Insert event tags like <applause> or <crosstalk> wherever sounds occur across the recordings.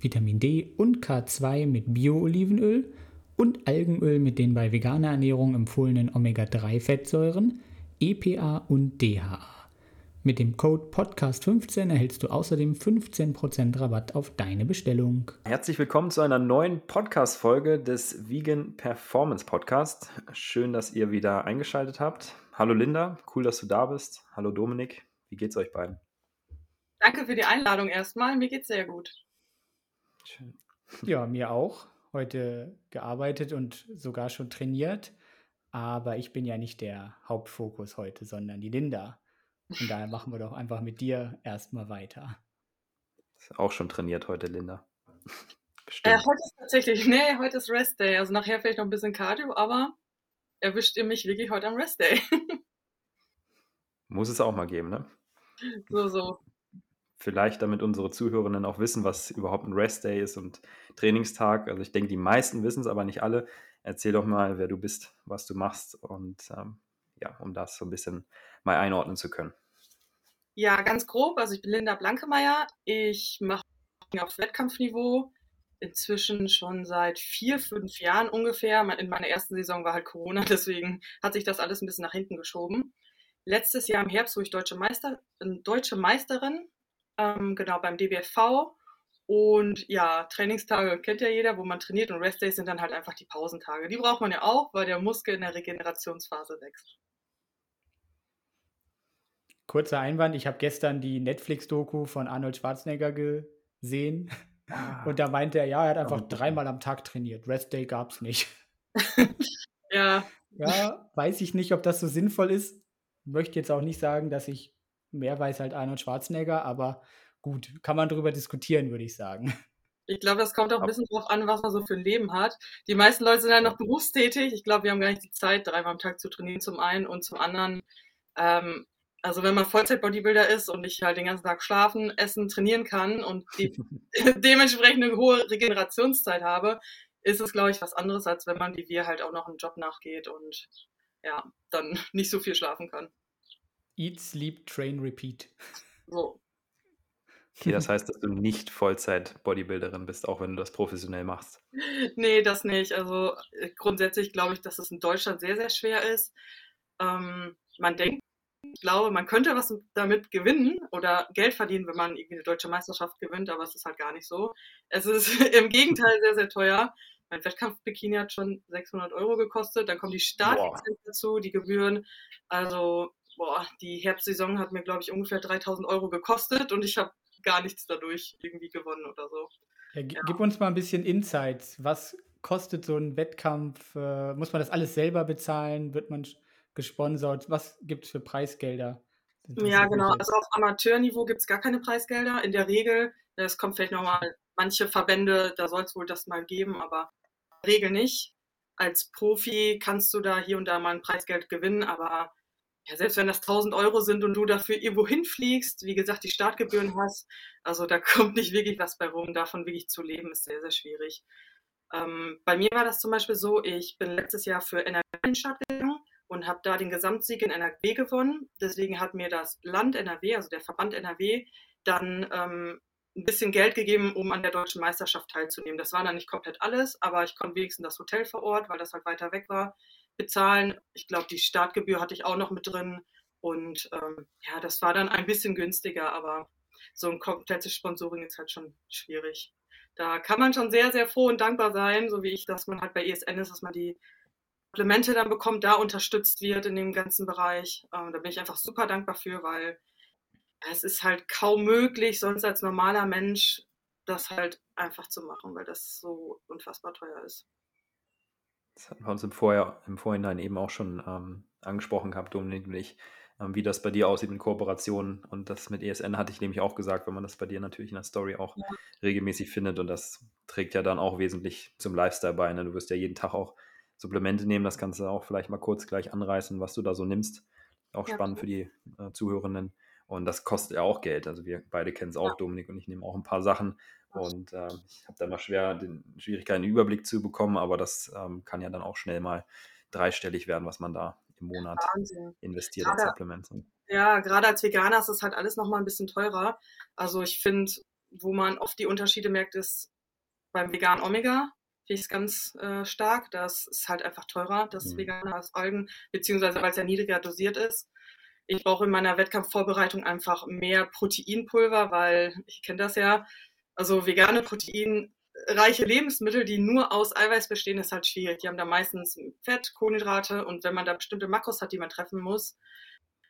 Vitamin D und K2 mit Bio-Olivenöl und Algenöl mit den bei veganer Ernährung empfohlenen Omega-3-Fettsäuren, EPA und DHA. Mit dem Code Podcast15 erhältst du außerdem 15% Rabatt auf deine Bestellung. Herzlich willkommen zu einer neuen Podcast-Folge des Vegan Performance Podcast. Schön, dass ihr wieder eingeschaltet habt. Hallo Linda, cool, dass du da bist. Hallo Dominik, wie geht's euch beiden? Danke für die Einladung erstmal. Mir geht's sehr gut. Schön. Ja, mir auch. Heute gearbeitet und sogar schon trainiert. Aber ich bin ja nicht der Hauptfokus heute, sondern die Linda. Und daher <laughs> machen wir doch einfach mit dir erstmal weiter. Ist auch schon trainiert heute, Linda. <laughs> Äh, heute ist tatsächlich, nee, heute ist Rest Day. Also nachher vielleicht noch ein bisschen Cardio, aber erwischt ihr mich wirklich heute am Rest Day. <laughs> Muss es auch mal geben, ne? So, so vielleicht damit unsere Zuhörenden auch wissen, was überhaupt ein Rest Day ist und Trainingstag. Also ich denke, die meisten wissen es, aber nicht alle. Erzähl doch mal, wer du bist, was du machst und ähm, ja, um das so ein bisschen mal einordnen zu können. Ja, ganz grob. Also ich bin Linda Blankemeier. Ich mache auf Wettkampfniveau inzwischen schon seit vier, fünf Jahren ungefähr. In meiner ersten Saison war halt Corona, <laughs> deswegen hat sich das alles ein bisschen nach hinten geschoben. Letztes Jahr im Herbst wurde ich deutsche, Meister, deutsche Meisterin ähm, genau beim DBFV. Und ja, Trainingstage kennt ja jeder, wo man trainiert und Restdays sind dann halt einfach die Pausentage. Die braucht man ja auch, weil der Muskel in der Regenerationsphase wächst. Kurzer Einwand, ich habe gestern die Netflix-Doku von Arnold Schwarzenegger gesehen. Ah. Und da meinte er, ja, er hat einfach dreimal am Tag trainiert. Restday gab es nicht. <laughs> ja. Ja, weiß ich nicht, ob das so sinnvoll ist. Möchte jetzt auch nicht sagen, dass ich mehr weiß halt Arnold Schwarzenegger, aber gut, kann man darüber diskutieren, würde ich sagen. Ich glaube, das kommt auch ein bisschen drauf an, was man so für ein Leben hat. Die meisten Leute sind ja noch berufstätig. Ich glaube, wir haben gar nicht die Zeit, dreimal am Tag zu trainieren, zum einen und zum anderen. Ähm, also wenn man Vollzeit-Bodybuilder ist und ich halt den ganzen Tag schlafen, essen, trainieren kann und die, <laughs> dementsprechend eine hohe Regenerationszeit habe, ist es, glaube ich, was anderes, als wenn man wie wir halt auch noch einen Job nachgeht und ja, dann nicht so viel schlafen kann. Eat, Sleep, Train, Repeat. So. Okay, das heißt, dass du nicht Vollzeit-Bodybuilderin bist, auch wenn du das professionell machst. <laughs> Nee, das nicht. Also äh, grundsätzlich glaube ich, dass es in Deutschland sehr, sehr schwer ist. Ähm, man denkt, ich glaube, man könnte was damit gewinnen oder Geld verdienen, wenn man irgendwie eine deutsche Meisterschaft gewinnt, aber es ist halt gar nicht so. Es ist <laughs> im Gegenteil sehr, sehr teuer. Mein Wettkampf-Bikini hat schon 600 Euro gekostet, dann kommen die Startlizenz dazu, die Gebühren. Also boah, die Herbstsaison hat mir, glaube ich, ungefähr 3000 Euro gekostet und ich habe gar nichts dadurch irgendwie gewonnen oder so. Ja, ja. Gib uns mal ein bisschen Insights. Was kostet so ein Wettkampf? Äh, muss man das alles selber bezahlen? Wird man gesponsert? Was gibt es für Preisgelder? Ja, genau. Also auf Amateurniveau gibt es gar keine Preisgelder. In der Regel, es kommt vielleicht nochmal manche Verbände, da soll es wohl das mal geben, aber in der Regel nicht. Als Profi kannst du da hier und da mal ein Preisgeld gewinnen, aber ja, selbst wenn das 1000 Euro sind und du dafür irgendwo hinfliegst, wie gesagt, die Startgebühren hast, also da <laughs> kommt nicht wirklich was bei rum. Davon wirklich zu leben, ist sehr, sehr schwierig. Ähm, bei mir war das zum Beispiel so, ich bin letztes Jahr für NRW in den Start gegangen und habe da den Gesamtsieg in NRW gewonnen. Deswegen hat mir das Land NRW, also der Verband NRW, dann ähm, ein bisschen Geld gegeben, um an der deutschen Meisterschaft teilzunehmen. Das war dann nicht komplett alles, aber ich konnte wenigstens das Hotel vor Ort, weil das halt weiter weg war bezahlen. Ich glaube, die Startgebühr hatte ich auch noch mit drin. Und ähm, ja, das war dann ein bisschen günstiger, aber so ein komplettes Sponsoring ist halt schon schwierig. Da kann man schon sehr, sehr froh und dankbar sein, so wie ich, dass man halt bei ESN ist, dass man die Komplemente dann bekommt, da unterstützt wird in dem ganzen Bereich. Ähm, da bin ich einfach super dankbar für, weil es ist halt kaum möglich, sonst als normaler Mensch das halt einfach zu machen, weil das so unfassbar teuer ist. Das hatten wir uns im, Vorjahr, im Vorhinein eben auch schon ähm, angesprochen gehabt, Dominik und ich. ähm, wie das bei dir aussieht mit Kooperationen. Und das mit ESN hatte ich nämlich auch gesagt, wenn man das bei dir natürlich in der Story auch ja. regelmäßig findet. Und das trägt ja dann auch wesentlich zum Lifestyle bei. Ne? Du wirst ja jeden Tag auch Supplemente nehmen. Das kannst du auch vielleicht mal kurz gleich anreißen, was du da so nimmst. Auch ja. spannend für die äh, Zuhörenden. Und das kostet ja auch Geld. Also wir beide kennen es auch. Dominik und ich nehme auch ein paar Sachen. Und äh, ich habe da mal schwer den Schwierigkeiten, einen Überblick zu bekommen, aber das ähm, kann ja dann auch schnell mal dreistellig werden, was man da im Monat Wahnsinn. investiert in Supplements. Ja, gerade als Veganer ist es halt alles nochmal ein bisschen teurer. Also ich finde, wo man oft die Unterschiede merkt, ist beim veganen Omega, finde ich es ganz äh, stark. Das ist halt einfach teurer, das mhm. Vegane als Algen, beziehungsweise weil es ja niedriger dosiert ist. Ich brauche in meiner Wettkampfvorbereitung einfach mehr Proteinpulver, weil ich kenne das ja. Also vegane proteinreiche Lebensmittel, die nur aus Eiweiß bestehen, ist halt schwierig. Die haben da meistens Fett, Kohlenhydrate und wenn man da bestimmte Makros hat, die man treffen muss,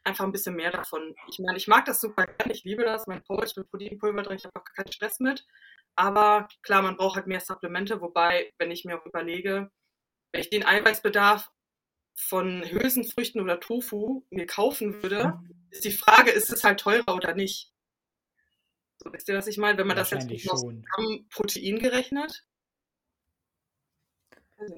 einfach ein bisschen mehr davon. Ich meine, ich mag das super gerne, ich liebe das, mein Porridge mit Proteinpulver drin, ich habe auch keinen Stress mit. Aber klar, man braucht halt mehr Supplemente, wobei, wenn ich mir auch überlege, wenn ich den Eiweißbedarf von Hülsenfrüchten oder Tofu mir kaufen würde, ist die Frage, ist es halt teurer oder nicht? So, wisst ihr, was ich meine? Wenn man das jetzt aus Protein gerechnet?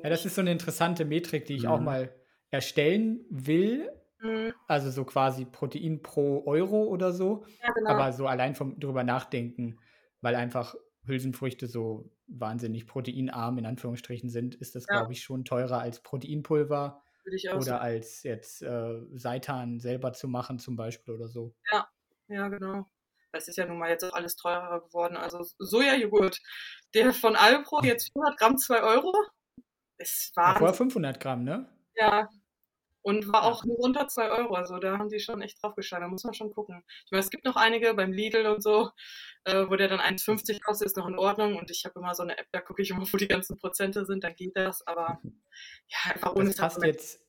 Ja, das ist so eine interessante Metrik, die ich mhm. auch mal erstellen will. Mhm. Also so quasi Protein pro Euro oder so. Ja, genau. Aber so allein vom drüber nachdenken, weil einfach Hülsenfrüchte so wahnsinnig proteinarm in Anführungsstrichen sind, ist das, ja. glaube ich, schon teurer als Proteinpulver oder so. als jetzt äh, Seitan selber zu machen zum Beispiel oder so. Ja, ja, genau. Es ist ja nun mal jetzt auch alles teurer geworden. Also Sojajoghurt, der von Alpro jetzt 400 Gramm 2 Euro. Es war vorher 500 Gramm, ne? Ja. Und war auch nur unter 2 Euro. Also da haben die schon echt drauf geschaut. Da muss man schon gucken. Ich meine, es gibt noch einige beim Lidl und so, äh, wo der dann 1,50 kostet, ist noch in Ordnung. Und ich habe immer so eine App, da gucke ich immer, wo die ganzen Prozente sind, dann geht das. Aber ja, einfach ohne das passt jetzt,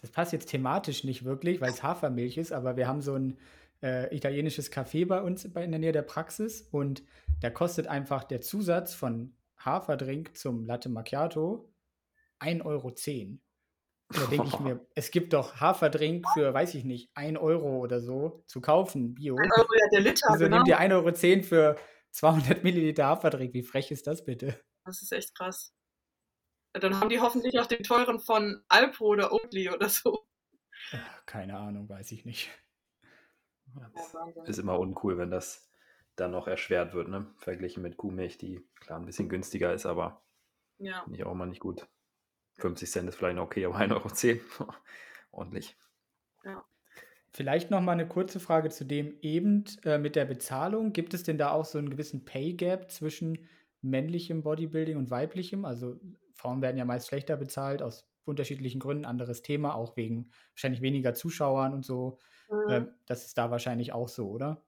Das passt jetzt thematisch nicht wirklich, weil es Hafermilch ist, aber wir haben so ein äh, italienisches Café bei uns in der Nähe der Praxis und da kostet einfach der Zusatz von Haferdrink zum Latte Macchiato 1,10 Euro. Da denke ich mir, <laughs> es gibt doch Haferdrink für, weiß ich nicht, 1 Euro oder so zu kaufen, Bio. 1 Euro ja der Liter, Wieso genau. nehmt ihr 1,10 Euro für 200 Milliliter Haferdrink? Wie frech ist das bitte? Das ist echt krass. Dann haben die hoffentlich auch den teuren von Alpro oder Oatly oder so. Keine Ahnung, weiß ich nicht. Ja, ist immer uncool, wenn das dann noch erschwert wird, ne? Verglichen mit Kuhmilch, die klar ein bisschen günstiger ist, aber ja. finde ich auch mal nicht gut. 50 Cent ist vielleicht okay, aber <laughs> 1,10 Euro <laughs> ordentlich. Ja. Vielleicht noch mal eine kurze Frage zu dem eben äh, mit der Bezahlung. Gibt es denn da auch so einen gewissen Pay Gap zwischen männlichem Bodybuilding und weiblichem? Also Frauen werden ja meist schlechter bezahlt aus unterschiedlichen Gründen, anderes Thema, auch wegen wahrscheinlich weniger Zuschauern und so. Mhm. Ähm, das ist da wahrscheinlich auch so, oder?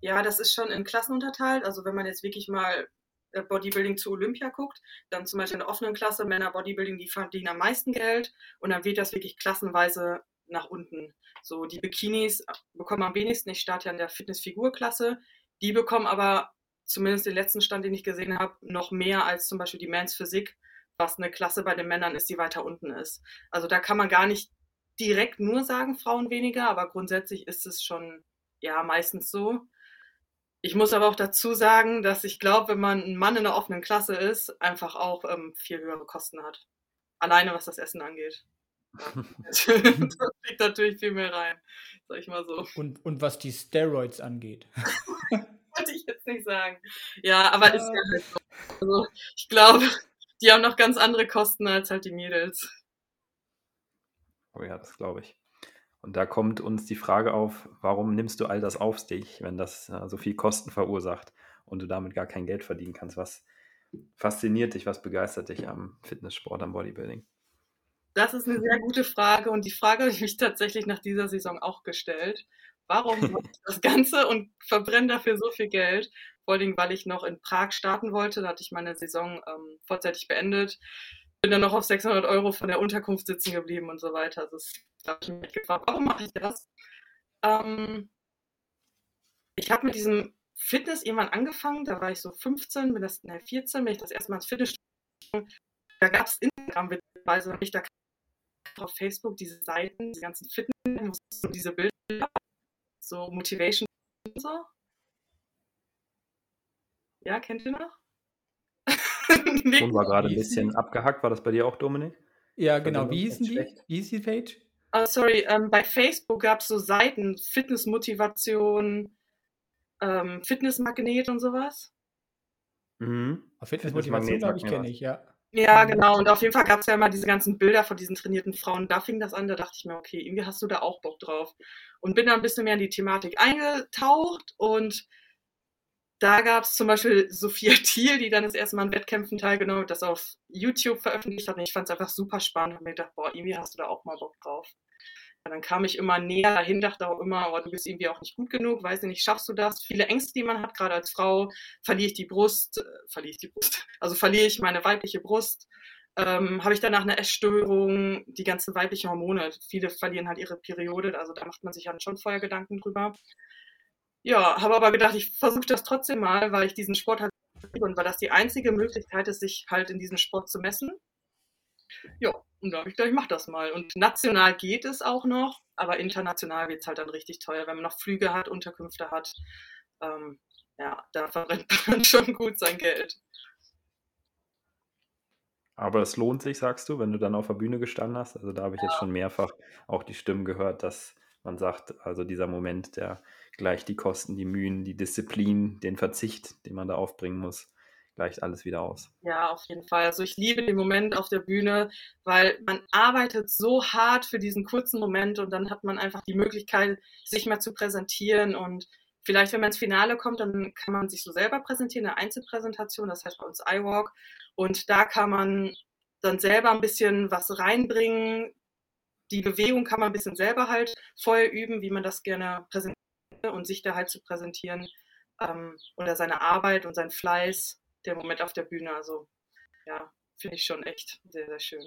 Ja, das ist schon in Klassen unterteilt. Also wenn man jetzt wirklich mal äh, Bodybuilding zu Olympia guckt, dann zum Beispiel in der offenen Klasse Männer Bodybuilding, die verdienen am meisten Geld und dann wird das wirklich klassenweise nach unten. So die Bikinis bekommen am wenigsten. Ich starte ja in der Fitnessfigurklasse. Die bekommen aber zumindest den letzten Stand, den ich gesehen habe, noch mehr als zum Beispiel die Mans Physik, was eine Klasse bei den Männern ist, die weiter unten ist. Also da kann man gar nicht direkt nur sagen, Frauen weniger, aber grundsätzlich ist es schon ja meistens so. Ich muss aber auch dazu sagen, dass ich glaube, wenn man ein Mann in der offenen Klasse ist, einfach auch ähm, viel höhere Kosten hat. Alleine was das Essen angeht. Ja. <laughs> das liegt natürlich viel mehr rein, sag ich mal so. Und, und was die Steroids angeht. <laughs> Wollte ich jetzt nicht sagen. Ja, aber ja. ist ja halt so. Also, ich glaube, die haben noch ganz andere Kosten als halt die Mädels. Oh ja, das glaube ich. Und da kommt uns die Frage auf, warum nimmst du all das auf dich, wenn das so viel Kosten verursacht und du damit gar kein Geld verdienen kannst? Was fasziniert dich, was begeistert dich am Fitnesssport, am Bodybuilding? Das ist eine sehr gute Frage und die Frage habe ich mich tatsächlich nach dieser Saison auch gestellt. Warum <laughs> mache ich das Ganze und verbrenne dafür so viel Geld? Vor allem, weil ich noch in Prag starten wollte. Da hatte ich meine Saison ähm, vorzeitig beendet bin dann noch auf 600 Euro von der Unterkunft sitzen geblieben und so weiter. Das habe ich mich gefragt, warum mache ich das? Ähm, ich habe mit diesem Fitness irgendwann angefangen, da war ich so 15, bin das, ne, 14, bin ich das erste Mal ins Fitness. Da gab es Instagram, witzigerweise, ich da auf Facebook diese Seiten, diese ganzen Fitness, diese Bilder, so Motivation und so. Ja, kennt ihr noch? <laughs> Ton war gerade ein bisschen abgehackt. War das bei dir auch, Dominik? Ja, genau. Wie hießen die? Wie hieß die Page? Oh, sorry, ähm, bei Facebook gab es so Seiten, Fitnessmotivation, ähm, Fitnessmagnet und sowas. Mhm. Fitnessmotivation, glaube ich, kenne ich, ja. Ja, genau. Und auf jeden Fall gab es ja immer diese ganzen Bilder von diesen trainierten Frauen. Da fing das an, da dachte ich mir, okay, irgendwie hast du da auch Bock drauf. Und bin da ein bisschen mehr in die Thematik eingetaucht und da gab es zum Beispiel <laughs> Sophia Thiel, die dann das erste Mal an Wettkämpfen teilgenommen hat, das auf YouTube veröffentlicht hat. Und ich fand es einfach super spannend und mir gedacht, boah, irgendwie hast du da auch mal Bock drauf. Und dann kam ich immer näher dahin, dachte auch immer, oh, du bist irgendwie auch nicht gut genug, weiß nicht, schaffst du das? Viele Ängste, die man hat, gerade als Frau, verliere ich die Brust, äh, verliere ich die Brust, <laughs> also verliere ich meine weibliche Brust, ähm, habe ich danach eine Essstörung, die ganzen weiblichen Hormone. Viele verlieren halt ihre Periode, also da macht man sich dann schon vorher Gedanken drüber. Ja, habe aber gedacht, ich versuche das trotzdem mal, weil ich diesen Sport halt liebe und weil das die einzige Möglichkeit ist, sich halt in diesem Sport zu messen. Ja, und da habe ich gedacht, ich mache das mal. Und national geht es auch noch, aber international wird es halt dann richtig teuer, wenn man noch Flüge hat, Unterkünfte hat. Ähm, ja, da verbrennt <laughs> man schon gut sein Geld. Aber es lohnt sich, sagst du, wenn du dann auf der Bühne gestanden hast. Also da habe ich ja. jetzt schon mehrfach auch die Stimmen gehört, dass man sagt, also dieser Moment, der gleicht die Kosten, die Mühen, die Disziplin, den Verzicht, den man da aufbringen muss, gleicht alles wieder aus. Ja, auf jeden Fall. Also ich liebe den Moment auf der Bühne, weil man arbeitet so hart für diesen kurzen Moment und dann hat man einfach die Möglichkeit, sich mal zu präsentieren und vielleicht, wenn man ins Finale kommt, dann kann man sich so selber präsentieren, eine Einzelpräsentation, das heißt bei uns iWalk und da kann man dann selber ein bisschen was reinbringen. Die Bewegung kann man ein bisschen selber halt vorher üben, wie man das gerne präsentiert und sich da halt zu präsentieren ähm, oder seine Arbeit und sein Fleiß der Moment auf der Bühne. Also ja, finde ich schon echt sehr, sehr schön.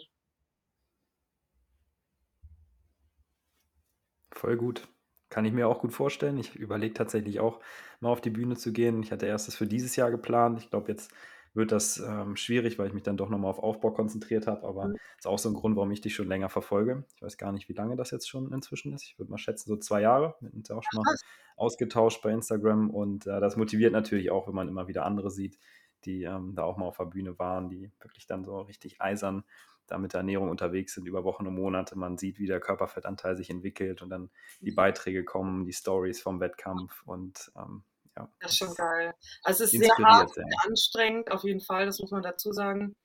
Voll gut. Kann ich mir auch gut vorstellen. Ich überlege tatsächlich auch mal auf die Bühne zu gehen. Ich hatte erst das für dieses Jahr geplant. Ich glaube, jetzt wird das ähm, schwierig, weil ich mich dann doch nochmal auf Aufbau konzentriert habe. Aber mhm. ist auch so ein Grund, warum ich dich schon länger verfolge. Ich weiß gar nicht, wie lange das jetzt schon inzwischen ist. Ich würde mal schätzen, so zwei Jahre. Wir sind ja auch schon mal ausgetauscht bei Instagram. Und äh, das motiviert natürlich auch, wenn man immer wieder andere sieht, die ähm, da auch mal auf der Bühne waren, die wirklich dann so richtig eisern da mit der Ernährung unterwegs sind über Wochen und Monate. Man sieht, wie der Körperfettanteil sich entwickelt und dann die mhm. Beiträge kommen, die Stories vom Wettkampf und ähm, ja. Das ist schon geil. Also es ist sehr hart, sehr anstrengend, auf jeden Fall, das muss man dazu sagen.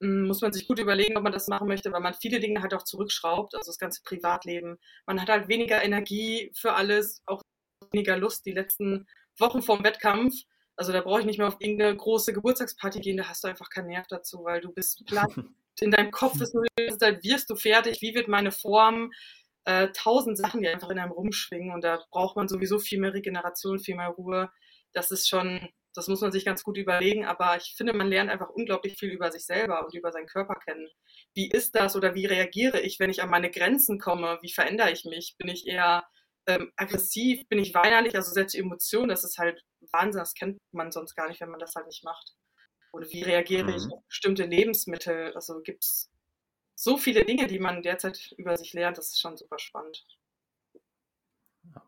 Hm, muss man sich gut überlegen, ob man das machen möchte, weil man viele Dinge halt auch zurückschraubt, also das ganze Privatleben. Man hat halt weniger Energie für alles, auch weniger Lust die letzten Wochen vorm Wettkampf. Also da brauche ich nicht mehr auf irgendeine große Geburtstagsparty gehen, da hast du einfach keinen Nerv dazu, weil du bist <laughs> platt. In deinem Kopf ist nur die ganze Zeit, wirst du fertig, wie wird meine Form? Äh, tausend Sachen, die einfach in einem rumschwingen und da braucht man sowieso viel mehr Regeneration, viel mehr Ruhe. Das ist schon, das muss man sich ganz gut überlegen, aber ich finde, man lernt einfach unglaublich viel über sich selber und über seinen Körper kennen. Wie ist das oder wie reagiere ich, wenn ich an meine Grenzen komme? Wie verändere ich mich? Bin ich eher ähm, aggressiv? Bin ich weinerlich? Also selbst Emotionen, das ist halt Wahnsinn, das kennt man sonst gar nicht, wenn man das halt nicht macht. Oder wie reagiere mhm. ich auf bestimmte Lebensmittel? Also gibt es so viele Dinge, die man derzeit über sich lernt, das ist schon super spannend.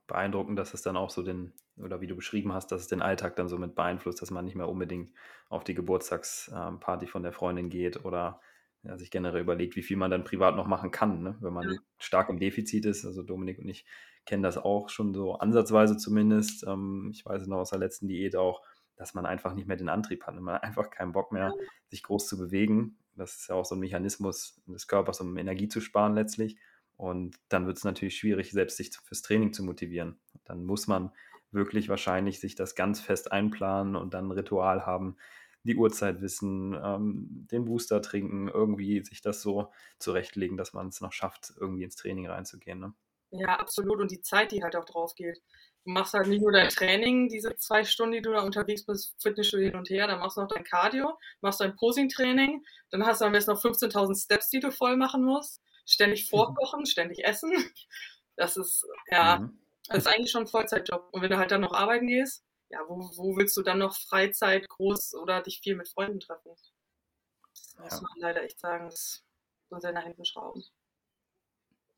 Beeindruckend, dass es dann auch so den, oder wie du beschrieben hast, dass es den Alltag dann so mit beeinflusst, dass man nicht mehr unbedingt auf die Geburtstagsparty von der Freundin geht oder ja, sich generell überlegt, wie viel man dann privat noch machen kann, ne? wenn man ja. stark im Defizit ist. Also Dominik und ich kennen das auch schon so ansatzweise zumindest. Ähm, ich weiß es noch aus der letzten Diät auch, dass man einfach nicht mehr den Antrieb hat. Man hat einfach keinen Bock mehr, sich groß zu bewegen. Das ist ja auch so ein Mechanismus des Körpers, um Energie zu sparen letztlich. Und dann wird es natürlich schwierig, selbst sich fürs Training zu motivieren. Dann muss man wirklich wahrscheinlich sich das ganz fest einplanen und dann ein Ritual haben, die Uhrzeit wissen, ähm, den Booster trinken, irgendwie sich das so zurechtlegen, dass man es noch schafft, irgendwie ins Training reinzugehen. Ne? Ja, absolut. Und die Zeit, die halt auch drauf geht. Du machst halt nicht nur dein Training, diese zwei Stunden, die du da unterwegs bist, Fitnessstudio hin und her, dann machst du noch dein Cardio, machst dein Posing-Training, dann hast du am besten noch 15.000 Steps, die du voll machen musst, ständig mhm. vorkochen, mhm. ständig essen. Das ist, ja, mhm. das ist eigentlich schon ein Vollzeitjob. Und wenn du halt dann noch arbeiten gehst, ja, wo, wo willst du dann noch Freizeit groß oder dich viel mit Freunden treffen? Das muss ja. man leider echt sagen, das soll seine Händen schrauben.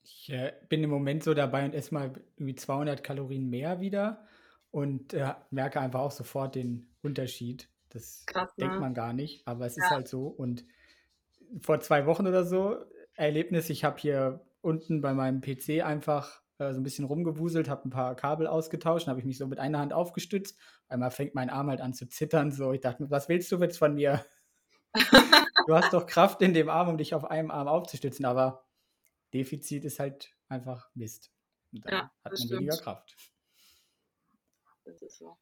Ich äh, bin im Moment so dabei und esse mal irgendwie 200 Kalorien mehr wieder und äh, merke einfach auch sofort den Unterschied. Das Krass, ne? denkt man gar nicht, aber es ja. ist halt so. Und vor zwei Wochen oder so, Erlebnis, ich habe hier unten bei meinem PC einfach äh, so ein bisschen rumgewuselt, habe ein paar Kabel ausgetauscht, habe ich mich so mit einer Hand aufgestützt. Einmal fängt mein Arm halt an zu zittern. So, ich dachte, was willst du jetzt von mir? <laughs> du hast doch Kraft in dem Arm, um dich auf einem Arm aufzustützen, aber Defizit ist halt einfach Mist. Und dann ja, hat man stimmt. weniger Kraft. Das ist so.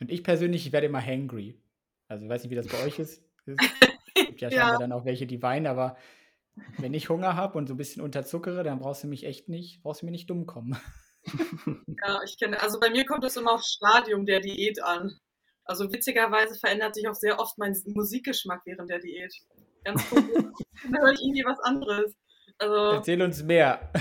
Und ich persönlich, ich werde immer hangry. Also ich weiß nicht, wie das bei euch ist. <laughs> Es gibt ja scheinbar ja. dann auch welche, die weinen, aber wenn ich Hunger habe und so ein bisschen unterzuckere, dann brauchst du mich echt nicht, brauchst du mir nicht dumm kommen. <laughs> <laughs> Ja, ich kenne, also bei mir kommt es immer aufs Stadium der Diät an. Also witzigerweise verändert sich auch sehr oft mein Musikgeschmack während der Diät. Ganz cool. dann höre ich irgendwie was anderes. Also, Erzähl uns mehr.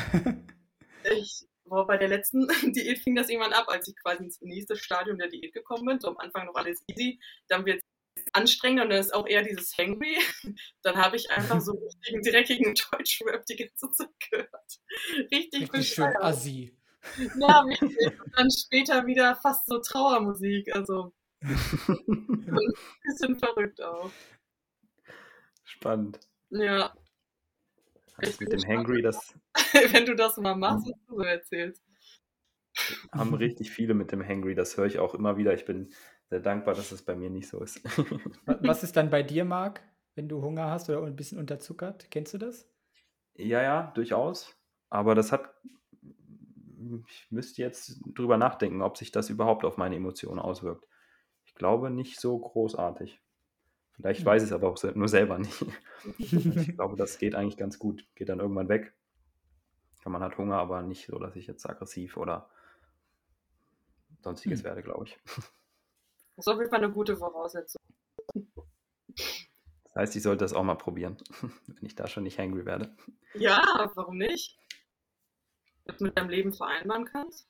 ich, boah, bei der letzten <laughs> Diät fing das irgendwann ab, als ich quasi ins nächste Stadium der Diät gekommen bin. So am Anfang noch alles easy. Dann wird anstrengend und dann ist auch eher dieses Hangry. <laughs> Dann habe ich einfach so <laughs> richtigen, dreckigen Deutschrap die ganze Zeit gehört. Richtig, Richtig schön assi. Ja. Und dann später wieder fast so Trauermusik. Also ein bisschen verrückt auch. Spannend. Ja. Also mit dem Hangry, das. <laughs> Wenn du das mal machst, was du so erzählst. Haben richtig viele mit dem Hangry, das höre ich auch immer wieder. Ich bin sehr dankbar, dass es bei mir nicht so ist. <laughs> Was ist dann bei dir, Marc, wenn du Hunger hast oder ein bisschen unterzuckert? Kennst du das? Ja, ja, durchaus. Aber das hat, ich müsste jetzt drüber nachdenken, ob sich das überhaupt auf meine Emotionen auswirkt. Ich glaube nicht so großartig. Vielleicht hm. weiß ich es aber auch nur selber nicht. ich <laughs> glaube, das geht eigentlich ganz gut. Geht dann irgendwann weg. Man hat Hunger, aber nicht so, dass ich jetzt aggressiv oder sonstiges hm. werde, glaube ich. Das ist auf jeden Fall eine gute Voraussetzung. Das heißt, ich sollte das auch mal probieren, <laughs> wenn ich da schon nicht hangry werde. Ja, warum nicht? Wenn du mit deinem Leben vereinbaren kannst?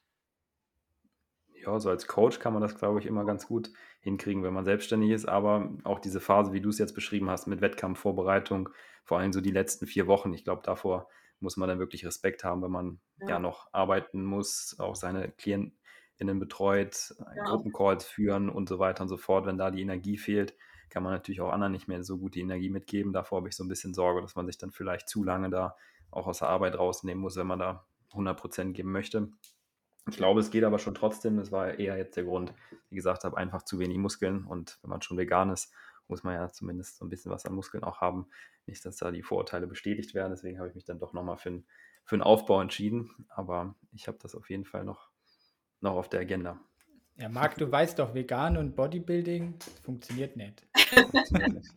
Ja, so als Coach kann man das, glaube ich, immer ganz gut hinkriegen, wenn man selbstständig ist. Aber auch diese Phase, wie du es jetzt beschrieben hast, mit Wettkampfvorbereitung, vor allem so die letzten vier Wochen, ich glaube, davor muss man dann wirklich Respekt haben, wenn man ja, ja noch arbeiten muss, auch seine Klienten innen betreut, ja. Gruppencalls führen und so weiter und so fort. Wenn da die Energie fehlt, kann man natürlich auch anderen nicht mehr so gut die Energie mitgeben. Davor habe ich so ein bisschen Sorge, dass man sich dann vielleicht zu lange da auch aus der Arbeit rausnehmen muss, wenn man da 100% geben möchte. Ich glaube, es geht aber schon trotzdem. Das war eher jetzt der Grund, wie gesagt habe, einfach zu wenig Muskeln. Und wenn man schon vegan ist, muss man ja zumindest so ein bisschen was an Muskeln auch haben. Nicht, dass da die Vorurteile bestätigt werden. Deswegen habe ich mich dann doch nochmal für, für einen Aufbau entschieden. Aber ich habe das auf jeden Fall noch noch auf der Agenda. Ja, Marc, du weißt doch, vegan und Bodybuilding funktioniert nicht. <laughs>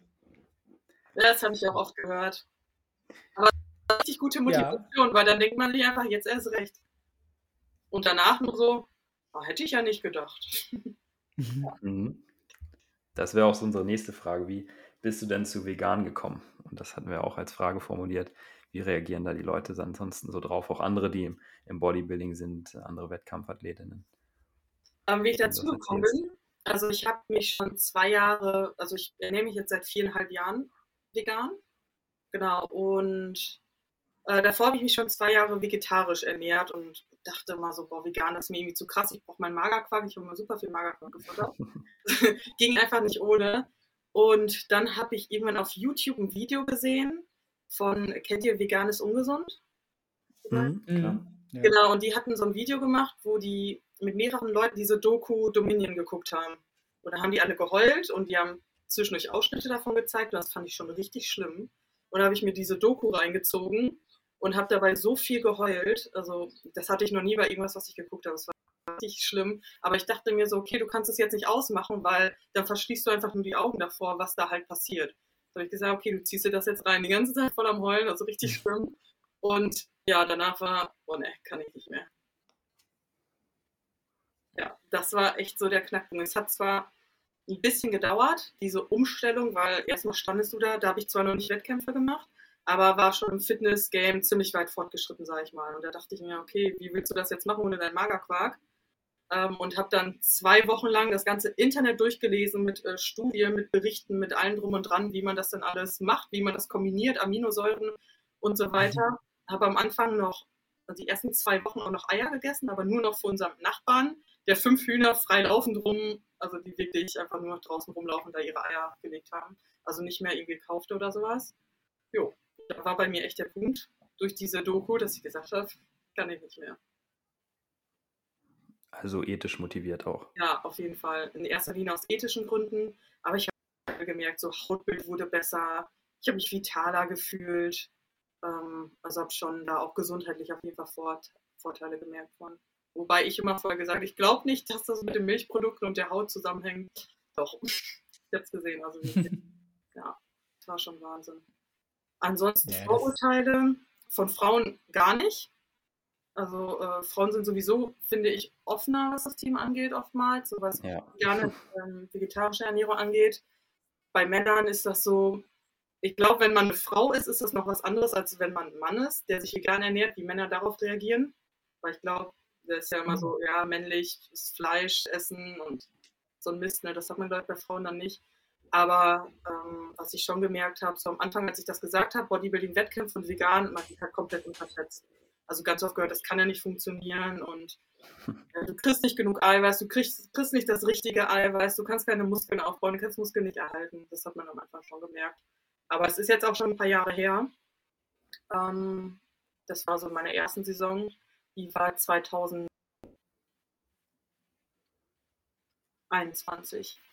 das habe ich auch oft gehört. Aber richtig gute Motivation, ja. weil dann denkt man sich einfach, jetzt erst recht. Und danach nur so, oh, hätte ich ja nicht gedacht. <laughs> Mhm. Das wäre auch so unsere nächste Frage. Wie bist du denn zu vegan gekommen? Und das hatten wir auch als Frage formuliert wie reagieren da die Leute ansonsten so drauf? Auch andere, die im, im Bodybuilding sind, andere Wettkampfathletinnen. Ähm, wie ich dazu gekommen bin, also ich habe mich schon zwei Jahre, also ich ernähre mich jetzt seit viereinhalb Jahren vegan. Genau, und äh, davor habe ich mich schon zwei Jahre vegetarisch ernährt und dachte immer so, boah, vegan ist mir irgendwie zu krass, ich brauche meinen Magerquark, ich habe immer super viel Magerquark gefuttert. <laughs> Ging einfach nicht ohne. Und dann habe ich irgendwann auf YouTube ein Video gesehen, von, kennt ihr Veganes Ungesund? Mhm, mhm. ja. Genau, und die hatten so ein Video gemacht, wo die mit mehreren Leuten diese Doku Dominion geguckt haben. Und da haben die alle geheult und die haben zwischendurch Ausschnitte davon gezeigt und das fand ich schon richtig schlimm. Und da habe ich mir diese Doku reingezogen und habe dabei so viel geheult. Also das hatte ich noch nie bei irgendwas, was ich geguckt habe. Das war richtig schlimm. Aber ich dachte mir so, okay, du kannst es jetzt nicht ausmachen, weil dann verschließt du einfach nur die Augen davor, was da halt passiert habe ich gesagt, okay, du ziehst dir das jetzt rein, die ganze Zeit voll am Heulen, also richtig schlimm. Und ja, danach war, oh ne, kann ich nicht mehr. Ja, das war echt so der Knackpunkt. Es hat zwar ein bisschen gedauert, diese Umstellung, weil erstmal standest du da, da habe ich zwar noch nicht Wettkämpfe gemacht, aber war schon im Fitness-Game ziemlich weit fortgeschritten, sage ich mal. Und da dachte ich mir, okay, wie willst du das jetzt machen ohne deinen Magerquark? ähm, und habe dann zwei Wochen lang das ganze Internet durchgelesen mit äh, Studien, mit Berichten, mit allem drum und dran, wie man das dann alles macht, wie man das kombiniert, Aminosäuren und so weiter. habe am Anfang noch also die ersten zwei Wochen auch noch Eier gegessen, aber nur noch für unseren Nachbarn, der fünf Hühner frei laufend rum, also die wirklich einfach nur noch draußen rumlaufen, da ihre Eier gelegt haben. Also nicht mehr irgendwie gekauft oder sowas. Jo, da war bei mir echt der Punkt durch diese Doku, dass ich gesagt habe, kann ich nicht mehr. Also ethisch motiviert auch. Ja, auf jeden Fall. In erster Linie aus ethischen Gründen. Aber ich habe gemerkt, so Hautbild wurde besser. Ich habe mich vitaler gefühlt. Ähm, also habe schon da auch gesundheitlich auf jeden Fall Fort Vorteile gemerkt von. Wobei ich immer vorher gesagt habe, ich glaube nicht, dass das mit den Milchprodukten und der Haut zusammenhängt. Doch, <laughs> ich habe es gesehen. Also <laughs> ja, das war schon Wahnsinn. Ansonsten ja, Vorurteile von Frauen gar nicht. Also äh, Frauen sind sowieso, finde ich, offener, was das Thema angeht, oftmals, so was ja. gerne <laughs> ähm, vegetarische Ernährung angeht. Bei Männern ist das so, ich glaube, wenn man eine Frau ist, ist das noch was anderes, als wenn man ein Mann ist, der sich vegan ernährt, wie Männer darauf reagieren. Weil ich glaube, das ist ja immer so, ja, männlich ist Fleisch essen und so ein Mist, ne? das hat man, glaube ich, bei Frauen dann nicht. Aber ähm, was ich schon gemerkt habe, so am Anfang, als ich das gesagt habe, Bodybuilding-Wettkämpfe und vegan, man die halt komplett unterschätzt. Also ganz oft gehört, das kann ja nicht funktionieren und äh, du kriegst nicht genug Eiweiß, du kriegst, kriegst nicht das richtige Eiweiß, du kannst keine Muskeln aufbauen, du kannst Muskeln nicht erhalten. Das hat man am Anfang schon gemerkt. Aber es ist jetzt auch schon ein paar Jahre her. Ähm, das war so meine ersten Saison. Die war 2021,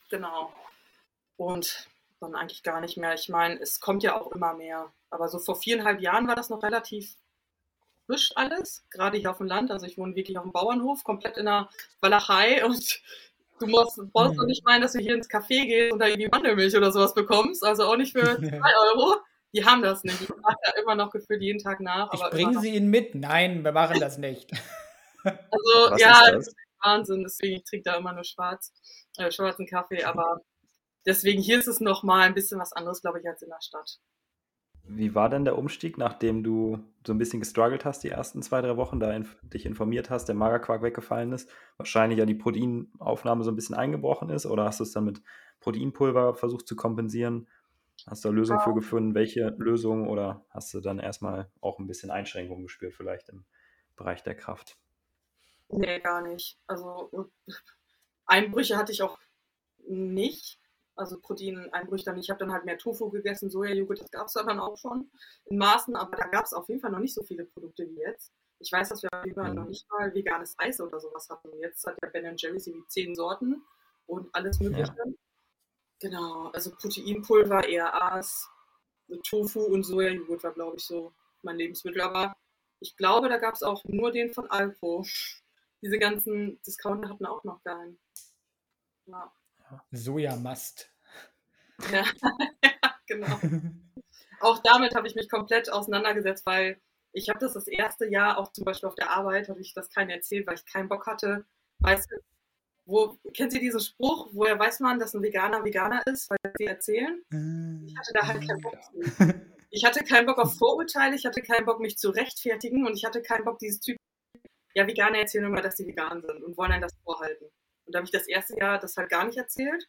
genau. Und dann eigentlich gar nicht mehr. Ich meine, es kommt ja auch immer mehr. Aber so vor viereinhalb Jahren war das noch relativ frisch alles, gerade hier auf dem Land. Also ich wohne wirklich auf dem Bauernhof, komplett in der Walachei <laughs> und du musst, brauchst doch hm. nicht meinen, dass du hier ins Café gehst und da irgendwie Mandelmilch oder sowas bekommst. Also auch nicht für <laughs> zwei Euro. Die haben das nicht. Ich frage ja immer noch gefühlt jeden Tag nach. ich bringe sie ihnen mit. Nein, wir machen das nicht. Also Was ja, das? das ist Wahnsinn. Deswegen ich trinke da immer nur schwarz, äh, schwarzen Kaffee. Aber deswegen hier ist es nochmal ein bisschen was anderes, glaube ich, als in der Stadt. Wie war denn der Umstieg, nachdem du so ein bisschen gestruggelt hast, die ersten zwei, drei Wochen, da inf dich informiert hast, der Magerquark weggefallen ist, wahrscheinlich ja die Proteinaufnahme so ein bisschen eingebrochen ist, oder hast du es dann mit Proteinpulver versucht zu kompensieren? Hast du da Lösungen für gefunden? Welche Lösung? Oder hast du dann erstmal auch ein bisschen Einschränkungen gespürt, vielleicht im Bereich der Kraft? Nee, gar nicht. Also Einbrüche hatte ich auch nicht also Proteineinbrüche dann. Ich habe dann halt mehr Tofu gegessen, Sojajoghurt, das gab es dann auch schon in Maßen, aber da gab es auf jeden Fall noch nicht so viele Produkte wie jetzt. Ich weiß, dass wir mhm. noch nicht mal veganes Eis oder sowas hatten. Jetzt hat der Ben Jerry's irgendwie zehn Sorten und alles Mögliche. Ja. Genau, also Proteinpulver, ERAs, Tofu und Sojajoghurt war, glaube ich, so mein Lebensmittel. Aber ich glaube, da gab es auch nur den von Alpro. Diese ganzen Discounter hatten auch noch keinen. Ja. Sojamast. <laughs> Ja, genau. Auch damit habe ich mich komplett auseinandergesetzt, weil ich habe das das erste Jahr auch zum Beispiel auf der Arbeit, habe ich das keinen erzählt, weil ich keinen Bock hatte. Weißt du, wo, kennt ihr diesen Spruch, woher weiß man, dass ein Veganer Veganer ist, weil sie erzählen? Ich hatte da halt keinen Bock zu. <laughs> Ich hatte keinen Bock auf Vorurteile, ich hatte keinen Bock, mich zu rechtfertigen und ich hatte keinen Bock, dieses Typ, ja, Veganer erzählen immer, dass sie vegan sind und wollen dann das vorhalten. Und da habe ich das erste Jahr das halt gar nicht erzählt.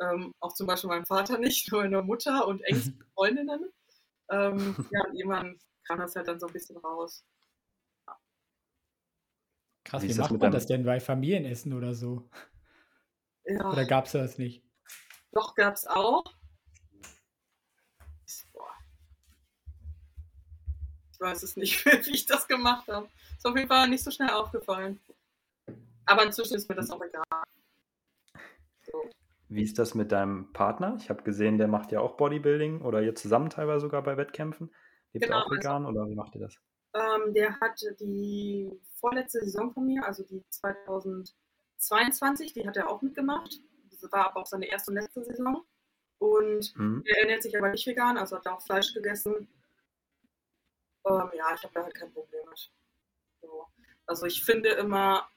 Ähm, auch zum Beispiel meinem Vater <laughs> nicht, nur meiner Mutter und <laughs> engsten Freundinnen. Ähm, <laughs> ja, und irgendwann kam das halt dann so ein bisschen raus. Ja. Krass, wie, wie macht man das denn bei Familienessen oder so? Ja. Oder gab es das nicht? Doch, gab es auch. Ich weiß es nicht, wie ich das gemacht habe. Ist auf jeden Fall nicht so schnell aufgefallen. Aber inzwischen ist mir das auch egal. So. Wie ist das mit deinem Partner? Ich habe gesehen, der macht ja auch Bodybuilding oder ihr zusammen teilweise sogar bei Wettkämpfen. Lebt genau, auch also vegan also, oder wie macht ihr das? Ähm, der hat die vorletzte Saison von mir, also die 2022, die hat er auch mitgemacht. Das war aber auch seine erste und letzte Saison. Und mhm. er ernährt sich aber nicht vegan, also hat auch Fleisch gegessen. Ähm, ja, ich habe da halt kein Problem mit. So. Also ich finde immer,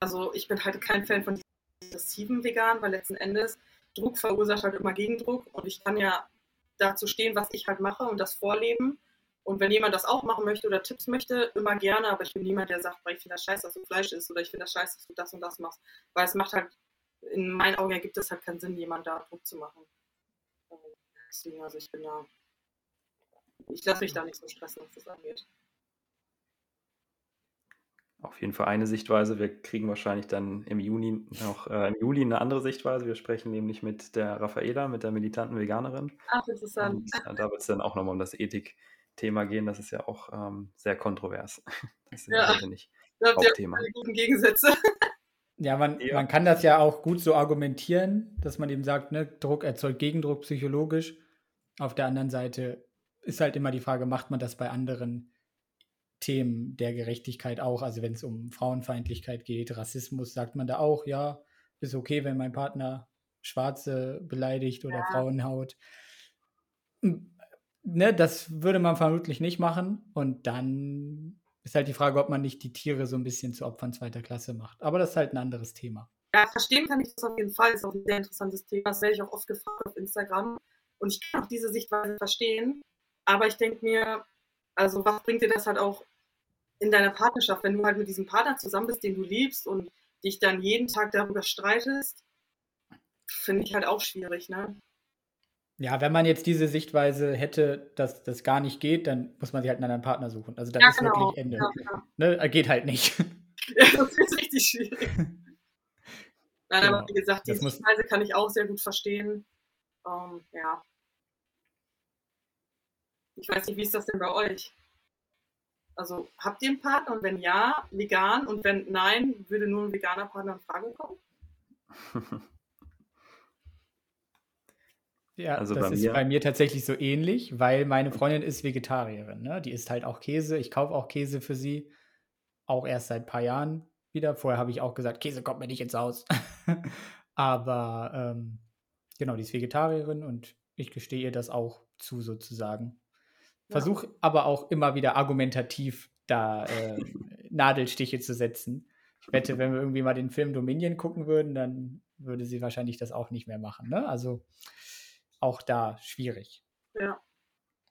also ich bin halt kein Fan von aggressiven Vegan, weil letzten Endes Druck verursacht halt immer Gegendruck und ich kann ja dazu stehen, was ich halt mache und das vorleben. Und wenn jemand das auch machen möchte oder Tipps möchte, immer gerne, aber ich bin niemand, der sagt, ich finde das scheiße, dass du Fleisch isst oder ich finde das scheiße, dass du das und das machst. Weil es macht halt, in meinen Augen ergibt es halt keinen Sinn, jemand da Druck zu machen. Deswegen, also ich bin da ich lasse mich da nicht so stressen, was das angeht. Auf jeden Fall eine Sichtweise. Wir kriegen wahrscheinlich dann im Juni noch äh, im Juli eine andere Sichtweise. Wir sprechen nämlich mit der Raffaela, mit der militanten Veganerin. Ach, interessant. Und, äh, da wird es dann auch nochmal um das Ethik-Thema gehen. Das ist ja auch ähm, sehr kontrovers. <laughs> Das ist ja heute nicht Da Hauptthema. guten Gegensätze. <laughs> Ja, man, Ja. man kann das ja auch gut so argumentieren, dass man eben sagt, ne, Druck erzeugt Gegendruck psychologisch. Auf der anderen Seite ist halt immer die Frage, macht man das bei anderen Themen der Gerechtigkeit auch? Also wenn es um Frauenfeindlichkeit geht, Rassismus, sagt man da auch, ja, ist okay, wenn mein Partner Schwarze beleidigt oder Frauen haut. M- Ne, das würde man vermutlich nicht machen. Und dann ist halt die Frage, ob man nicht die Tiere so ein bisschen zu Opfern zweiter Klasse macht. Aber das ist halt ein anderes Thema. Ja, verstehen kann ich das auf jeden Fall. Das ist auch ein sehr interessantes Thema. Das werde ich auch oft gefragt auf Instagram. Und ich kann auch diese Sichtweise verstehen. Aber ich denke mir, also was bringt dir das halt auch in deiner Partnerschaft, wenn du halt mit diesem Partner zusammen bist, den du liebst und dich dann jeden Tag darüber streitest? Finde ich halt auch schwierig, ne? Ja, wenn man jetzt diese Sichtweise hätte, dass das gar nicht geht, dann muss man sich halt einen anderen Partner suchen. Also dann Ja, ist genau. wirklich Ende. Ja, ja. Ne, geht halt nicht. Ja, <laughs> <laughs> das ist richtig schwierig. Nein, aber Genau. wie gesagt, die Das muss- Sichtweise kann ich auch sehr gut verstehen. Ähm, ja. Ich weiß nicht, wie ist das denn bei euch? Also, habt ihr einen Partner und wenn ja, vegan und wenn nein, würde nur ein veganer Partner in Frage kommen? <laughs> Ja, Also das bei ist mir- bei mir tatsächlich so ähnlich, weil meine Freundin ist Vegetarierin. Ne? Die isst halt auch Käse. Ich kaufe auch Käse für sie. Auch erst seit ein paar Jahren wieder. Vorher habe ich auch gesagt, Käse kommt mir nicht ins Haus. <laughs> Aber ähm, genau, die ist Vegetarierin und ich gestehe ihr das auch zu, sozusagen. Ja. Versuche aber auch immer wieder argumentativ da äh, Nadelstiche zu setzen. Ich wette, wenn wir irgendwie mal den Film Dominion gucken würden, dann würde sie wahrscheinlich das auch nicht mehr machen. Ne? Also auch da schwierig. Ja,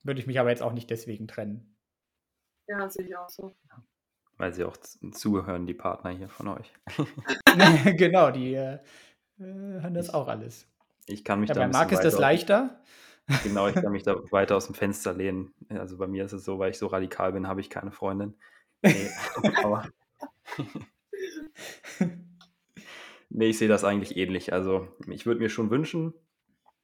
Würde ich mich aber jetzt auch nicht deswegen trennen. ja, sehe ich auch so. Weil sie auch z- zuhören, die Partner hier von euch. <laughs> genau, die äh, äh, haben das auch alles. Ich kann mich Ja, da bei ein Marc ist das leichter. Genau, ich kann mich da weiter aus dem Fenster lehnen. Also bei mir ist es so, weil ich so radikal bin, habe ich keine Freundin. Nee, <laughs> aber nee, ich sehe das eigentlich ähnlich. Also ich würde mir schon wünschen,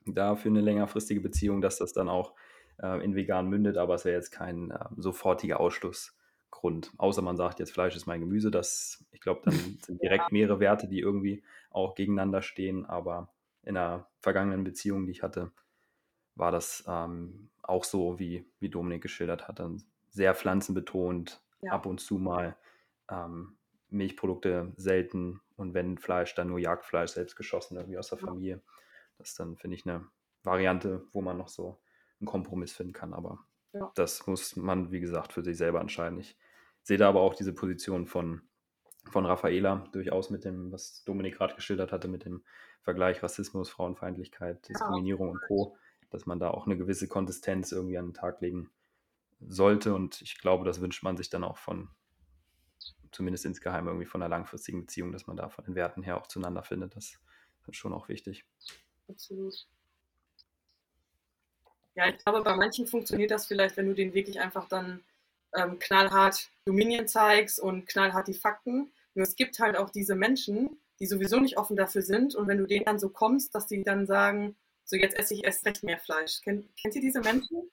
da für eine längerfristige Beziehung, dass das dann auch äh, in vegan mündet, aber es wäre jetzt kein äh, sofortiger Ausschlussgrund. Außer man sagt jetzt, Fleisch ist mein Gemüse. Das, ich glaube, dann sind direkt mehrere Werte, die irgendwie auch gegeneinander stehen. Aber in einer vergangenen Beziehung, die ich hatte, war das ähm, auch so, wie, wie Dominik geschildert hat, dann sehr pflanzenbetont, Ja. ab und zu mal ähm, Milchprodukte selten und wenn Fleisch, dann nur Jagdfleisch, selbst geschossen, irgendwie aus der Ja. Familie. Das ist dann, finde ich, eine Variante, wo man noch so einen Kompromiss finden kann. Aber Ja. das muss man, wie gesagt, für sich selber entscheiden. Ich sehe da aber auch diese Position von, von Raffaela durchaus mit dem, was Dominik gerade geschildert hatte, mit dem Vergleich Rassismus, Frauenfeindlichkeit, Diskriminierung und Co., dass man da auch eine gewisse Konsistenz irgendwie an den Tag legen sollte. Und ich glaube, das wünscht man sich dann auch von, zumindest insgeheim irgendwie von einer langfristigen Beziehung, dass man da von den Werten her auch zueinander findet. Das ist schon auch wichtig. Absolut. Ja, ich glaube, bei manchen funktioniert das vielleicht, wenn du den wirklich einfach dann ähm, knallhart Dominion zeigst und knallhart die Fakten. Nur es gibt halt auch diese Menschen, die sowieso nicht offen dafür sind und wenn du denen dann so kommst, dass die dann sagen, so jetzt esse ich erst recht mehr Fleisch. Kennt, kennt ihr diese Menschen?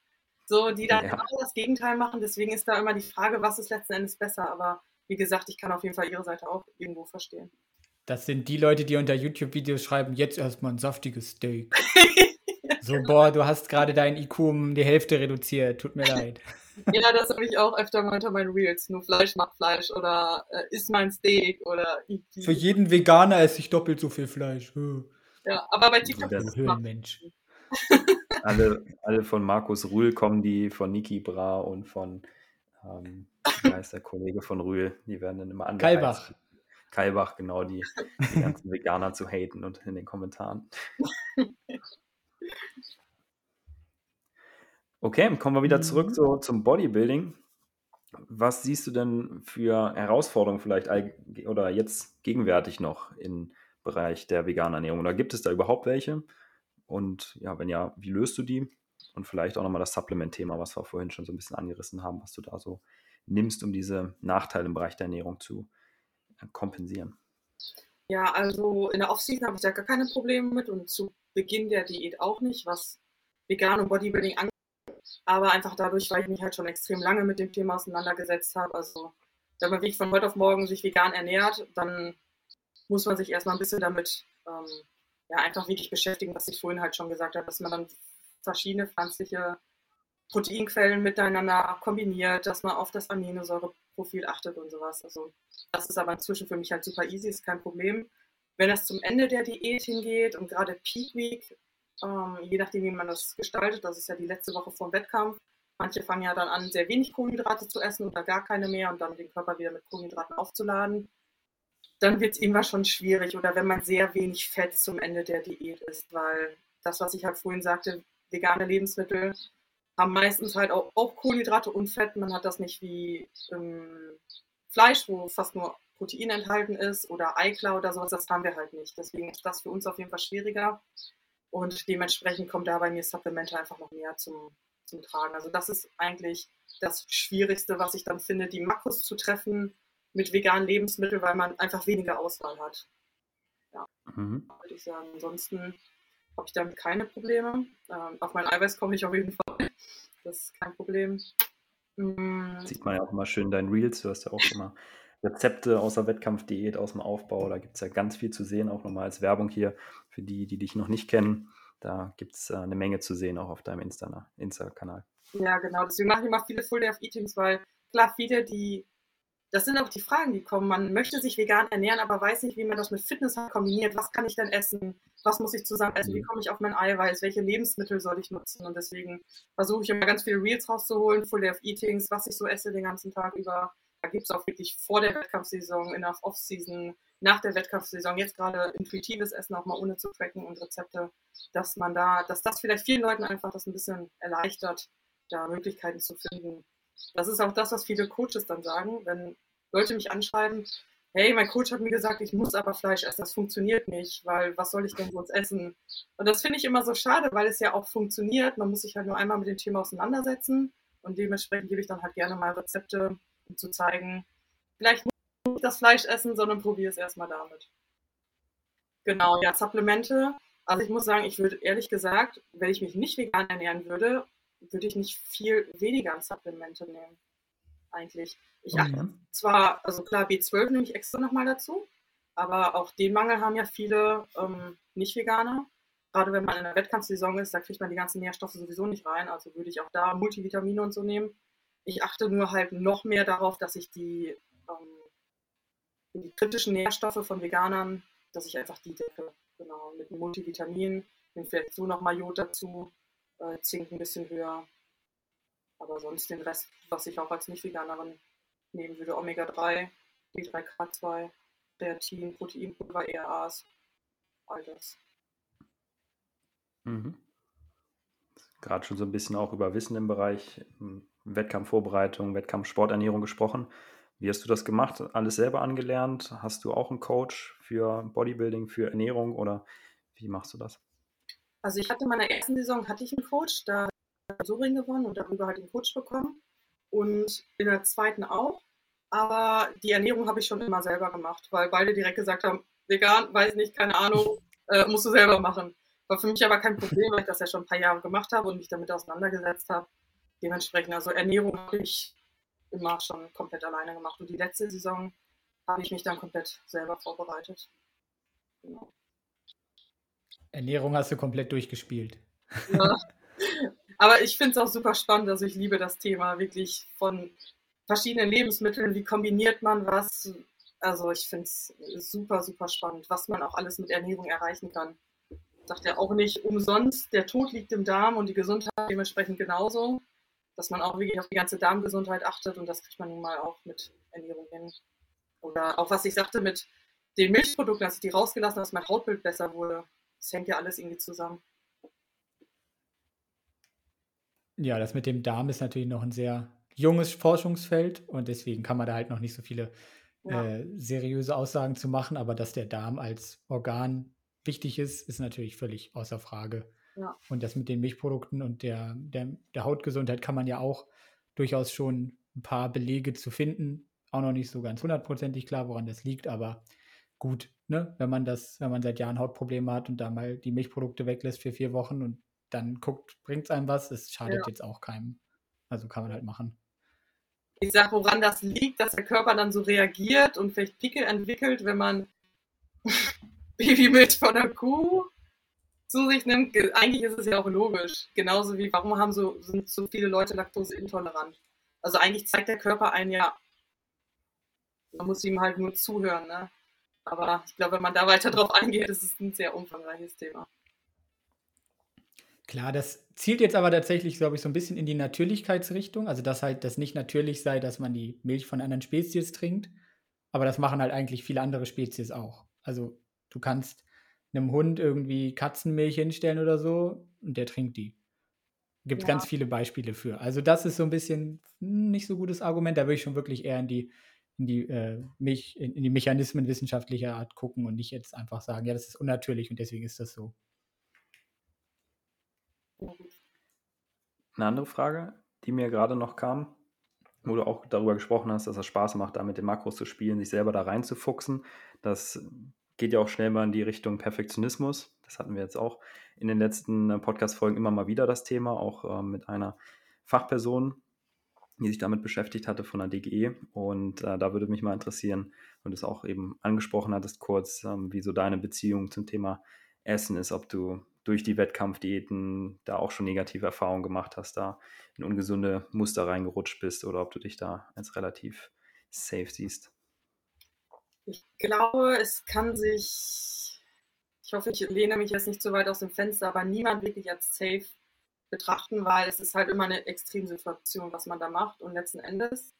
So, die dann Ja. genau das Gegenteil machen. Deswegen ist da immer die Frage, was ist letzten Endes besser. Aber wie gesagt, ich kann auf jeden Fall ihre Seite auch irgendwo verstehen. Das sind die Leute, die unter YouTube-Videos schreiben, jetzt erstmal ein saftiges Steak. <laughs> So, boah, du hast gerade dein IQ um die Hälfte reduziert. Tut mir leid. <laughs> Ja, das habe ich auch öfter mal unter meinen Reels. Nur Fleisch macht Fleisch oder äh, isst mein Steak oder. Für jeden Veganer esse ich doppelt so viel Fleisch. Ja, aber bei TikTok Das- ist. Höhlenmensch. Alle, alle von Markus Rühl kommen, die von Niki Bra und von, ähm, wie heißt der Kollege von Rühl, die werden dann immer angeheizt. Kalbach. Kalbach, genau, die, die ganzen Veganer zu haten und in den Kommentaren. Okay, kommen wir wieder zurück Mhm. so zum Bodybuilding. Was siehst du denn für Herausforderungen vielleicht oder jetzt gegenwärtig noch im Bereich der veganen Ernährung? Oder gibt es da überhaupt welche? Und ja, wenn ja, wie löst du die? Und vielleicht auch nochmal das Supplement-Thema, was wir vorhin schon so ein bisschen angerissen haben, was du da so nimmst, um diese Nachteile im Bereich der Ernährung zu äh, kompensieren. Ja, also in der Offseason habe ich da gar keine Probleme mit und zu Beginn der Diät auch nicht, was Vegan und Bodybuilding angeht. Aber einfach dadurch, weil ich mich halt schon extrem lange mit dem Thema auseinandergesetzt habe. Also wenn man wirklich von heute auf morgen sich vegan ernährt, dann muss man sich erstmal ein bisschen damit ähm, ja, einfach wirklich beschäftigen, was ich vorhin halt schon gesagt habe, dass man dann verschiedene pflanzliche Proteinquellen miteinander kombiniert, dass man auf das Aminosäureprofil achtet und sowas. Also das ist aber inzwischen für mich halt super easy, ist kein Problem. Wenn es zum Ende der Diät hingeht und gerade Peak Week, ähm, je nachdem, wie man das gestaltet, das ist ja die letzte Woche vor dem Wettkampf, manche fangen ja dann an, sehr wenig Kohlenhydrate zu essen oder gar keine mehr und dann den Körper wieder mit Kohlenhydraten aufzuladen dann wird es immer schon schwierig oder wenn man sehr wenig Fett zum Ende der Diät isst, weil das, was ich halt vorhin sagte, vegane Lebensmittel haben meistens halt auch, auch Kohlenhydrate und Fett. Man hat das nicht wie im Fleisch, wo fast nur Protein enthalten ist oder Eiklar oder sowas, das haben wir halt nicht. Deswegen ist das für uns auf jeden Fall schwieriger und dementsprechend kommt da bei mir Supplemente einfach noch mehr zum, zum Tragen. Also das ist eigentlich das Schwierigste, was ich dann finde, die Makros zu treffen mit veganen Lebensmitteln, weil man einfach weniger Auswahl hat. Ja, mhm. würde ich sagen. Ansonsten habe ich damit keine Probleme. Ähm, auf mein Eiweiß komme ich auf jeden Fall. Das ist kein Problem. Mhm. Sieht man ja auch immer schön in deinen Reels. Du hast ja auch immer Rezepte aus der Wettkampfdiät, aus dem Aufbau. Da gibt es ja ganz viel zu sehen, auch nochmal als Werbung hier für die, die dich noch nicht kennen. Da gibt es äh, eine Menge zu sehen, auch auf deinem Insta-Kanal. Insta ja, genau. Deswegen mache ich immer viele Full Day of Eatings, weil klar, viele, die das sind auch die Fragen, die kommen. Man möchte sich vegan ernähren, aber weiß nicht, wie man das mit Fitness kombiniert. Was kann ich denn essen? Was muss ich zusammen essen? Wie mhm. komme ich auf mein Eiweiß? Welche Lebensmittel soll ich nutzen? Und deswegen versuche ich immer ganz viele Reels rauszuholen, Full Day of Eatings, was ich so esse den ganzen Tag über. Da gibt es auch wirklich vor der Wettkampfsaison, in der Off-Season, nach der Wettkampfsaison, jetzt gerade intuitives Essen auch mal ohne zu tracken und Rezepte, dass man da, dass das vielleicht vielen Leuten einfach das ein bisschen erleichtert, da Möglichkeiten zu finden, das ist auch das, was viele Coaches dann sagen, wenn Leute mich anschreiben, hey, mein Coach hat mir gesagt, ich muss aber Fleisch essen, das funktioniert nicht, weil was soll ich denn sonst essen? Und das finde ich immer so schade, weil es ja auch funktioniert. Man muss sich halt nur einmal mit dem Thema auseinandersetzen und dementsprechend gebe ich dann halt gerne mal Rezepte, um zu zeigen, vielleicht muss ich nicht das Fleisch essen, sondern probiere es erstmal damit. Genau, ja, Supplemente. Also ich muss sagen, ich würde ehrlich gesagt, wenn ich mich nicht vegan ernähren würde, würde ich nicht viel weniger an Supplemente nehmen. Eigentlich. Ich achte mhm. zwar, also klar, B12 nehme ich extra nochmal dazu, aber auch den Mangel haben ja viele ähm, Nicht-Veganer. Gerade wenn man in der Wettkampfsaison ist, da kriegt man die ganzen Nährstoffe sowieso nicht rein. Also würde ich auch da Multivitamine und so nehmen. Ich achte nur halt noch mehr darauf, dass ich die, ähm, die kritischen Nährstoffe von Veganern, dass ich einfach die decke. Genau, mit Multivitaminen, nehme vielleicht so nochmal Jod dazu äh, Zink ein bisschen höher. Aber sonst den Rest, was ich auch als Nicht-Veganerin nehmen würde, Omega-3, D3K2, Kreatin, Proteinpulver, ERAs, all das. Mhm. Gerade schon so ein bisschen auch über Wissen im Bereich hm, Wettkampfvorbereitung, Wettkampfsporternährung gesprochen. Wie hast du das gemacht? Alles selber angelernt? Hast du auch einen Coach für Bodybuilding, für Ernährung oder wie machst du das? Also ich hatte in meiner ersten Saison hatte ich einen Coach, da habe ich so Ring gewonnen und darüber halt einen Coach bekommen. Und in der zweiten auch. Aber die Ernährung habe ich schon immer selber gemacht, weil beide direkt gesagt haben, vegan, weiß nicht, keine Ahnung, <laughs> äh, musst du selber machen. War für mich aber kein Problem, weil ich das ja schon ein paar Jahre gemacht habe und mich damit auseinandergesetzt habe. Dementsprechend, also Ernährung habe ich immer schon komplett alleine gemacht. Und die letzte Saison habe ich mich dann komplett selber vorbereitet. Genau. Ernährung hast du komplett durchgespielt. Ja. Aber ich finde es auch super spannend. Also ich liebe das Thema wirklich von verschiedenen Lebensmitteln. Wie kombiniert man was? Also ich finde es super, super spannend, was man auch alles mit Ernährung erreichen kann. Sagt ja auch nicht umsonst, der Tod liegt im Darm und die Gesundheit dementsprechend genauso. Dass man auch wirklich auf die ganze Darmgesundheit achtet und das kriegt man nun mal auch mit Ernährung hin. Oder auch was ich sagte mit den Milchprodukten, dass ich die rausgelassen habe, dass mein Hautbild besser wurde. Das hängt ja alles irgendwie zusammen. Ja, das mit dem Darm ist natürlich noch ein sehr junges Forschungsfeld und deswegen kann man da halt noch nicht so viele ja. äh, seriöse Aussagen zu machen, aber dass der Darm als Organ wichtig ist, ist natürlich völlig außer Frage. Ja. Und das mit den Milchprodukten und der, der, der Hautgesundheit kann man ja auch durchaus schon ein paar Belege zu finden. Auch noch nicht so ganz hundertprozentig klar, woran das liegt, aber gut, ne? wenn man das, wenn man seit Jahren Hautprobleme hat und da mal die Milchprodukte weglässt für vier Wochen und dann guckt, bringt es einem was, es schadet ja. jetzt auch keinem. Also kann man halt machen. Ich sage, woran das liegt, dass der Körper dann so reagiert und vielleicht Pickel entwickelt, wenn man <laughs> Babymilch von der Kuh zu sich nimmt. Eigentlich ist es ja auch logisch. Genauso wie, warum haben so, sind so viele Leute laktoseintolerant? Also eigentlich zeigt der Körper einen ja, man muss ihm halt nur zuhören. Ne? Aber ich glaube, wenn man da weiter drauf eingeht, ist es ein sehr umfangreiches Thema. Klar, das zielt jetzt aber tatsächlich, glaube ich, so ein bisschen in die Natürlichkeitsrichtung. Also, dass halt das nicht natürlich sei, dass man die Milch von anderen Spezies trinkt. Aber das machen halt eigentlich viele andere Spezies auch. Also, du kannst einem Hund irgendwie Katzenmilch hinstellen oder so und der trinkt die. Gibt ja. ganz viele Beispiele für. Also, das ist so ein bisschen nicht so gutes Argument. Da würde ich schon wirklich eher in die, in die, äh, Mich, in, in die Mechanismen wissenschaftlicher Art gucken und nicht jetzt einfach sagen, ja, das ist unnatürlich und deswegen ist das so. Eine andere Frage, die mir gerade noch kam, wo du auch darüber gesprochen hast, dass es Spaß macht, da mit den Makros zu spielen, sich selber da reinzufuchsen. Das geht ja auch schnell mal in die Richtung Perfektionismus. Das hatten wir jetzt auch in den letzten äh, Podcast-Folgen immer mal wieder das Thema, auch äh, mit einer Fachperson, die sich damit beschäftigt hatte von der DGE. Und äh, da würde mich mal interessieren, und es auch eben angesprochen hattest kurz, ähm, wie so deine Beziehung zum Thema Essen ist, ob du durch die Wettkampfdiäten da auch schon negative Erfahrungen gemacht hast, da in ungesunde Muster reingerutscht bist oder ob du dich da als relativ safe siehst. Ich glaube, es kann sich, ich hoffe, ich lehne mich jetzt nicht zu weit aus dem Fenster, aber niemand wirklich als safe betrachten, weil es ist halt immer eine Extremsituation, was man da macht und letzten Endes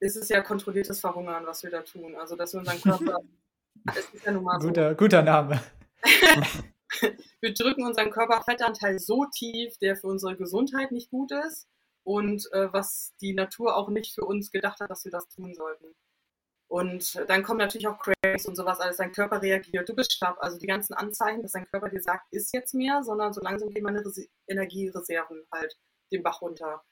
ist es ja kontrolliertes Verhungern, was wir da tun. Also, dass wir unseren Körper. <laughs> es ist ja nun mal guter, so. guter Name. <laughs> wir drücken unseren Körperfettanteil so tief, der für unsere Gesundheit nicht gut ist und äh, was die Natur auch nicht für uns gedacht hat, dass wir das tun sollten. Und dann kommen natürlich auch Cravings und sowas alles. Dein Körper reagiert, du bist schlapp. Also die ganzen Anzeichen, dass dein Körper dir sagt, ist jetzt mehr, sondern so langsam gehen meine Res Energiereserven halt den Bach runter.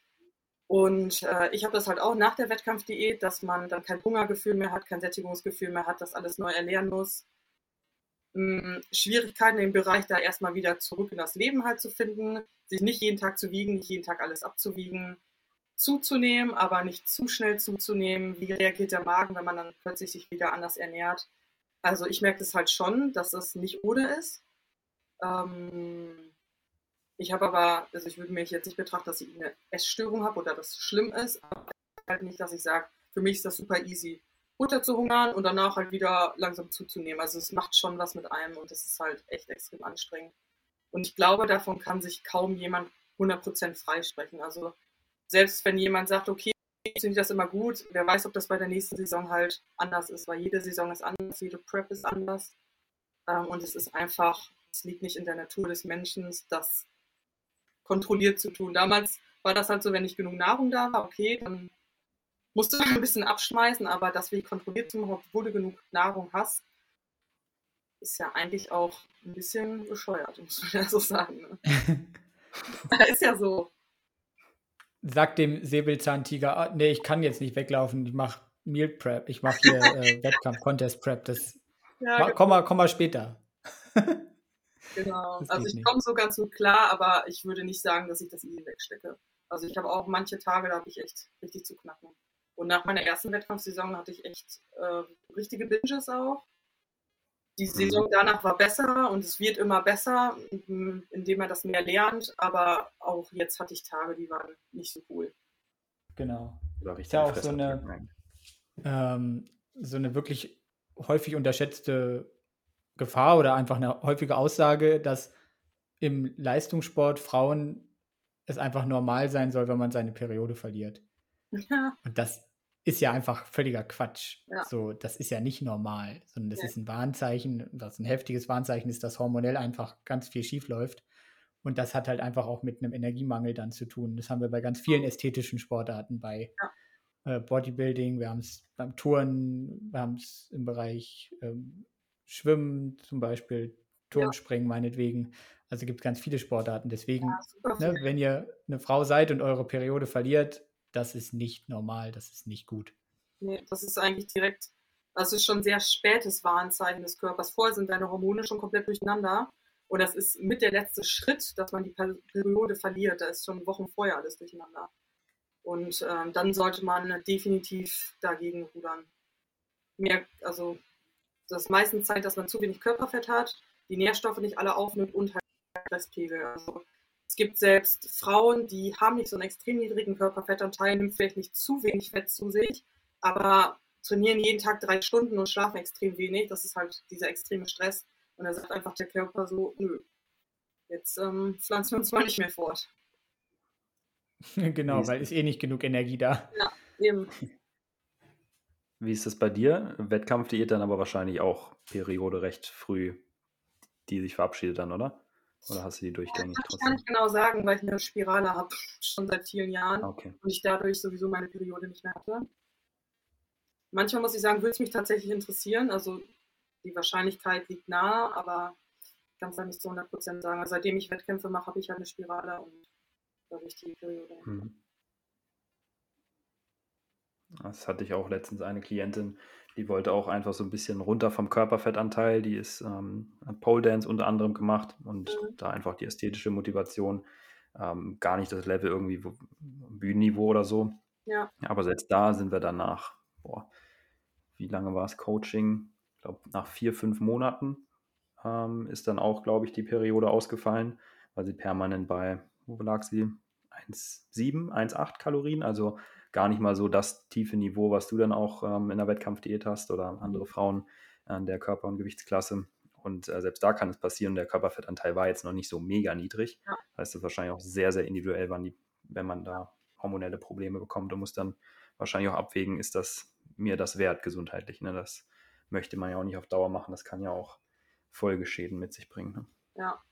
Und äh, ich habe das halt auch nach der Wettkampfdiät, dass man dann kein Hungergefühl mehr hat, kein Sättigungsgefühl mehr hat, das alles neu erlernen muss. Hm, Schwierigkeiten im Bereich, da erstmal wieder zurück in das Leben halt zu finden, sich nicht jeden Tag zu wiegen, nicht jeden Tag alles abzuwiegen, zuzunehmen, aber nicht zu schnell zuzunehmen. Wie reagiert der Magen, wenn man dann plötzlich sich wieder anders ernährt? Also ich merke das halt schon, dass es nicht ohne ist. Ähm, ich habe aber, also ich würde mich jetzt nicht betrachten, dass ich eine Essstörung habe oder dass es schlimm ist, aber halt nicht, dass ich sage, für mich ist das super easy runter zu hungern und danach halt wieder langsam zuzunehmen. Also es macht schon was mit einem und das ist halt echt extrem anstrengend. Und ich glaube, davon kann sich kaum jemand 100% freisprechen. Also selbst wenn jemand sagt, okay, finde ich das immer gut, wer weiß, ob das bei der nächsten Saison halt anders ist, weil jede Saison ist anders, jede Prep ist anders. Ähm, und es ist einfach, es liegt nicht in der Natur des Menschen, das kontrolliert zu tun. Damals war das halt so, wenn nicht genug Nahrung da war, okay, dann musst du ein bisschen abschmeißen, aber das wie kontrolliert zu machen, obwohl du genug Nahrung hast, ist ja eigentlich auch ein bisschen bescheuert, muss man ja so sagen. Ne? <laughs> <laughs> ist ja so. Sag dem Säbelzahntiger, ah, nee, ich kann jetzt nicht weglaufen, ich mache Meal Prep, ich mache hier äh, <laughs> Wettkampf, Contest Prep, das ja, genau. komm, mal, komm mal später. <laughs> genau, also ich komme so ganz gut klar, aber ich würde nicht sagen, dass ich das easy wegstecke. Also ich habe auch manche Tage, da habe ich echt richtig zu knacken. Und nach meiner ersten Wettkampfsaison hatte ich echt äh, richtige Binges auch. Die mhm. Saison danach war besser und es wird immer besser, indem man das mehr lernt. Aber auch jetzt hatte ich Tage, die waren nicht so cool. Genau. Ist ja auch so eine, ähm, so eine wirklich häufig unterschätzte Gefahr oder einfach eine häufige Aussage, dass im Leistungssport Frauen es einfach normal sein soll, wenn man seine Periode verliert. <laughs> Ja. Und das ist ja einfach völliger Quatsch. Ja. So, das ist ja nicht normal, sondern das ja. ist ein Warnzeichen, was ein heftiges Warnzeichen ist, dass hormonell einfach ganz viel schief läuft. Und das hat halt einfach auch mit einem Energiemangel dann zu tun. Das haben wir bei ganz vielen ästhetischen Sportarten, bei ja. äh, Bodybuilding, wir haben es beim Touren, wir haben es im Bereich ähm, Schwimmen zum Beispiel, Turmspringen meinetwegen. Also gibt es ganz viele Sportarten. Deswegen, ne, wenn ihr eine Frau seid und eure Periode verliert, das ist nicht normal, das ist nicht gut. Nee, das ist eigentlich direkt, das ist schon sehr spätes Warnzeichen des Körpers. Vorher sind deine Hormone schon komplett durcheinander. Und das ist mit der letzte Schritt, dass man die Periode verliert. Da ist schon Wochen vorher alles durcheinander. Und ähm, dann sollte man definitiv dagegen rudern. Mehr, also das meistens Zeit, dass man zu wenig Körperfett hat, die Nährstoffe nicht alle aufnimmt und halt Stresspegel. Also es gibt selbst Frauen, die haben nicht so einen extrem niedrigen Körperfettanteil, nehmen vielleicht nicht zu wenig Fett zu sich, aber trainieren jeden Tag drei Stunden und schlafen extrem wenig. Das ist halt dieser extreme Stress. Und da sagt einfach der Körper so, nö, jetzt ähm, pflanzen wir uns mal nicht mehr fort. <laughs> genau, weil ist eh nicht genug Energie da. Ja, eben. Wie ist das bei dir? Wettkampfdiät dann aber wahrscheinlich auch Periode recht früh, die sich verabschiedet dann, oder? Oder hast du die durchgängig? Ja, das kann ich genau sagen, weil ich eine Spirale habe, schon seit vielen Jahren. Okay. Und ich dadurch sowieso meine Periode nicht mehr hatte. Manchmal muss ich sagen, würde es mich tatsächlich interessieren. Also die Wahrscheinlichkeit liegt nahe, aber ich kann es da nicht zu 100% sagen. Also seitdem ich Wettkämpfe mache, habe ich halt eine Spirale und dadurch die Periode. Mhm. Das hatte ich auch letztens eine Klientin, die wollte auch einfach so ein bisschen runter vom Körperfettanteil. Die ist ähm, Pole Dance unter anderem gemacht und mhm. da einfach die ästhetische Motivation, ähm, gar nicht das Level irgendwie Bühnenniveau oder so. Ja. Aber selbst da sind wir danach, boah, wie lange war es Coaching? Ich glaube, nach vier, fünf Monaten ähm, ist dann auch, glaube ich, die Periode ausgefallen, weil sie permanent bei, wo lag sie? 1,7, 1,8 Kalorien, also gar nicht mal so das tiefe Niveau, was du dann auch ähm, in der Wettkampfdiät hast oder andere Frauen an der Körper- und Gewichtsklasse. Und äh, selbst da kann es passieren, der Körperfettanteil war jetzt noch nicht so mega niedrig. Ja. Das heißt, es ist wahrscheinlich auch sehr, sehr individuell, wann die, wenn man da hormonelle Probleme bekommt und muss dann wahrscheinlich auch abwägen, ist das mir das wert gesundheitlich. Ne? Das möchte man ja auch nicht auf Dauer machen. Das kann ja auch Folgeschäden mit sich bringen. Ne? Ja,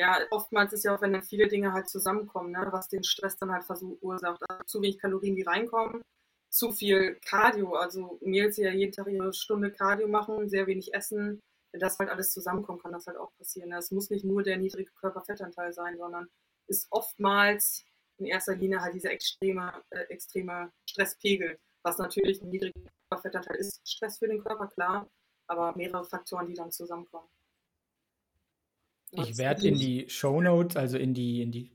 ja, oftmals ist ja auch, wenn dann viele Dinge halt zusammenkommen, ne, was den Stress dann halt verursacht. Also zu wenig Kalorien, die reinkommen, zu viel Cardio, also die ja jeden Tag ihre Stunde Cardio machen, sehr wenig essen. Wenn das halt alles zusammenkommt, kann das halt auch passieren. Es muss nicht nur der niedrige Körperfettanteil sein, sondern ist oftmals in erster Linie halt dieser extreme, äh, extreme Stresspegel, was natürlich ein niedriger Körperfettanteil ist. Stress für den Körper, klar, aber mehrere Faktoren, die dann zusammenkommen. Ich werde in die Show Notes, also in die, in die,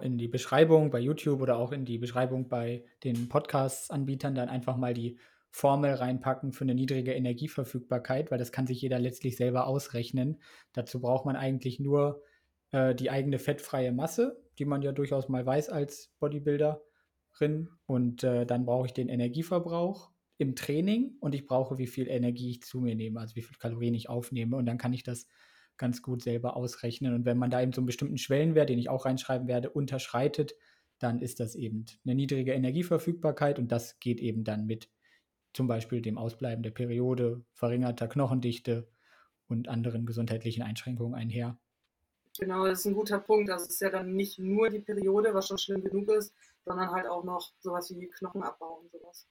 in die Beschreibung bei YouTube oder auch in die Beschreibung bei den Podcast-Anbietern dann einfach mal die Formel reinpacken für eine niedrige Energieverfügbarkeit, weil das kann sich jeder letztlich selber ausrechnen. Dazu braucht man eigentlich nur äh, die eigene fettfreie Masse, die man ja durchaus mal weiß als Bodybuilderin. Und äh, dann brauche ich den Energieverbrauch im Training und ich brauche, wie viel Energie ich zu mir nehme, also wie viel Kalorien ich aufnehme. Und dann kann ich das ganz gut selber ausrechnen. Und wenn man da eben so einen bestimmten Schwellenwert, den ich auch reinschreiben werde, unterschreitet, dann ist das eben eine niedrige Energieverfügbarkeit und das geht eben dann mit zum Beispiel dem Ausbleiben der Periode, verringerter Knochendichte und anderen gesundheitlichen Einschränkungen einher. Genau, das ist ein guter Punkt. Das ist ja dann nicht nur die Periode, was schon schlimm genug ist, sondern halt auch noch sowas wie Knochenabbau und sowas.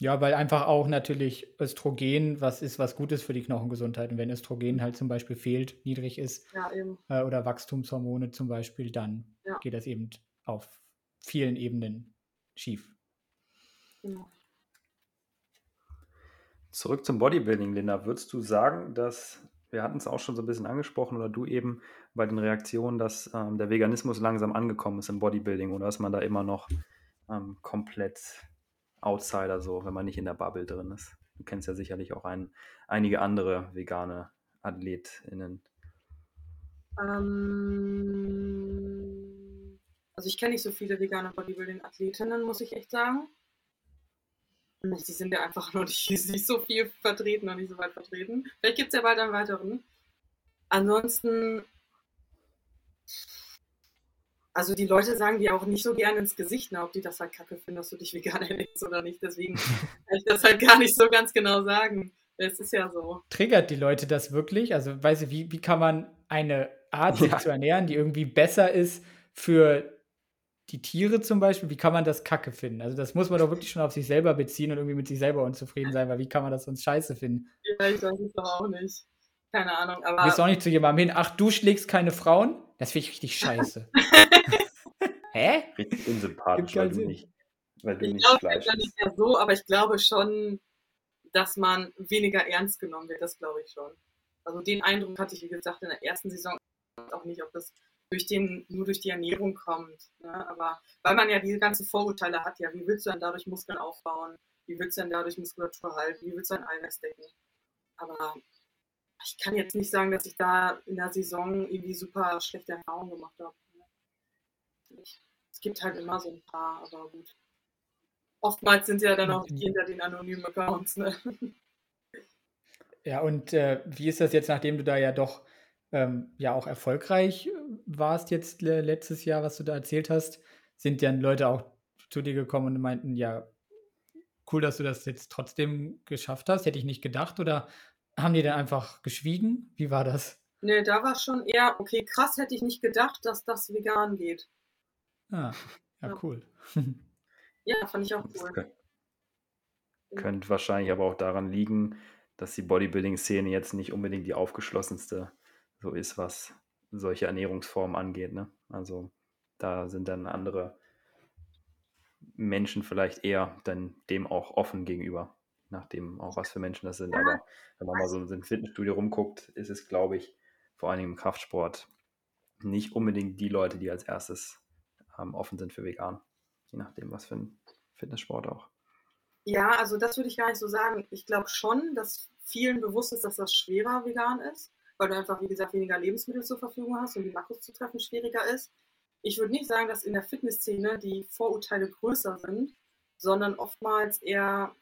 Ja, weil einfach auch natürlich Östrogen was ist, was gut ist für die Knochengesundheit. Und wenn Östrogen halt zum Beispiel fehlt, niedrig ist ja, äh, oder Wachstumshormone zum Beispiel, dann ja. geht das eben auf vielen Ebenen schief. Ja. Zurück zum Bodybuilding, Linda. Würdest du sagen, dass, wir hatten es auch schon so ein bisschen angesprochen, oder du eben bei den Reaktionen, dass ähm, der Veganismus langsam angekommen ist im Bodybuilding oder ist man da immer noch ähm, komplett Outsider, so, wenn man nicht in der Bubble drin ist. Du kennst ja sicherlich auch ein, einige andere vegane AthletInnen. Ähm, also ich kenne nicht so viele vegane Bodybuilding-Athletinnen, muss ich echt sagen. Die sind ja einfach noch nicht, <laughs> nicht so viel vertreten, noch nicht so weit vertreten. Vielleicht gibt es ja bald einen weiteren. Ansonsten also die Leute sagen dir auch nicht so gerne ins Gesicht, ne, ob die das halt kacke finden, dass du dich vegan <laughs> ernährst oder nicht. Deswegen kann ich das halt gar nicht so ganz genau sagen. Es ist ja so. Triggert die Leute das wirklich? Also, weißt du, wie, wie kann man eine Art, sich ja. zu ernähren, die irgendwie besser ist für die Tiere zum Beispiel, wie kann man das kacke finden? Also, das muss man doch wirklich schon auf sich selber beziehen und irgendwie mit sich selber unzufrieden sein, weil wie kann man das sonst scheiße finden? Ja, ich weiß es doch auch nicht. keine Ahnung. Aber Du gehst auch nicht zu jemandem hin, ach, du schlägst keine Frauen? Das finde ich richtig scheiße. <laughs> Hä? Richtig unsympathisch, weil du nicht, weil du ich nicht glaube Fleisch nicht mehr so, aber ich glaube schon, dass man weniger ernst genommen wird. Das glaube ich schon. Also den Eindruck hatte ich, wie gesagt, in der ersten Saison auch nicht, ob das durch den, nur durch die Ernährung kommt. Ne? Aber weil man ja diese ganzen Vorurteile hat, ja, wie willst du dann dadurch Muskeln aufbauen? Wie willst du dann dadurch Muskulatur halten? Wie willst du dein Eiweiß decken? Aber ich kann jetzt nicht sagen, dass ich da in der Saison irgendwie super schlechte Erfahrungen gemacht habe. Es gibt halt immer so ein paar, aber gut. Oftmals sind ja dann auch die hinter den anonymen Accounts. Ne? Ja, und äh, wie ist das jetzt, nachdem du da ja doch ähm, ja auch erfolgreich warst jetzt äh, letztes Jahr, was du da erzählt hast, sind dann Leute auch zu dir gekommen und meinten, ja, cool, dass du das jetzt trotzdem geschafft hast, hätte ich nicht gedacht, oder haben die dann einfach geschwiegen? Wie war das? Ne, da war schon eher, okay, krass hätte ich nicht gedacht, dass das vegan geht. Ah, ja, Ja. cool. <laughs> Ja, fand ich auch cool. kö- könnte wahrscheinlich aber auch daran liegen, dass die Bodybuilding-Szene jetzt nicht unbedingt die aufgeschlossenste so ist, was solche Ernährungsformen angeht. Ne? Also da sind dann andere Menschen vielleicht eher dann dem auch offen gegenüber, nachdem auch was für Menschen das sind. Aber wenn man mal so ein Fitnessstudio rumguckt, ist es, glaube ich, vor allen Dingen im Kraftsport nicht unbedingt die Leute, die als erstes ähm, offen sind für vegan. Je nachdem, was für ein Fitnesssport auch. Ja, also das würde ich gar nicht so sagen. Ich glaube schon, dass vielen bewusst ist, dass das schwerer vegan ist, weil du einfach, wie gesagt, weniger Lebensmittel zur Verfügung hast und die Makros zu treffen schwieriger ist. Ich würde nicht sagen, dass in der Fitnessszene die Vorurteile größer sind, sondern oftmals eher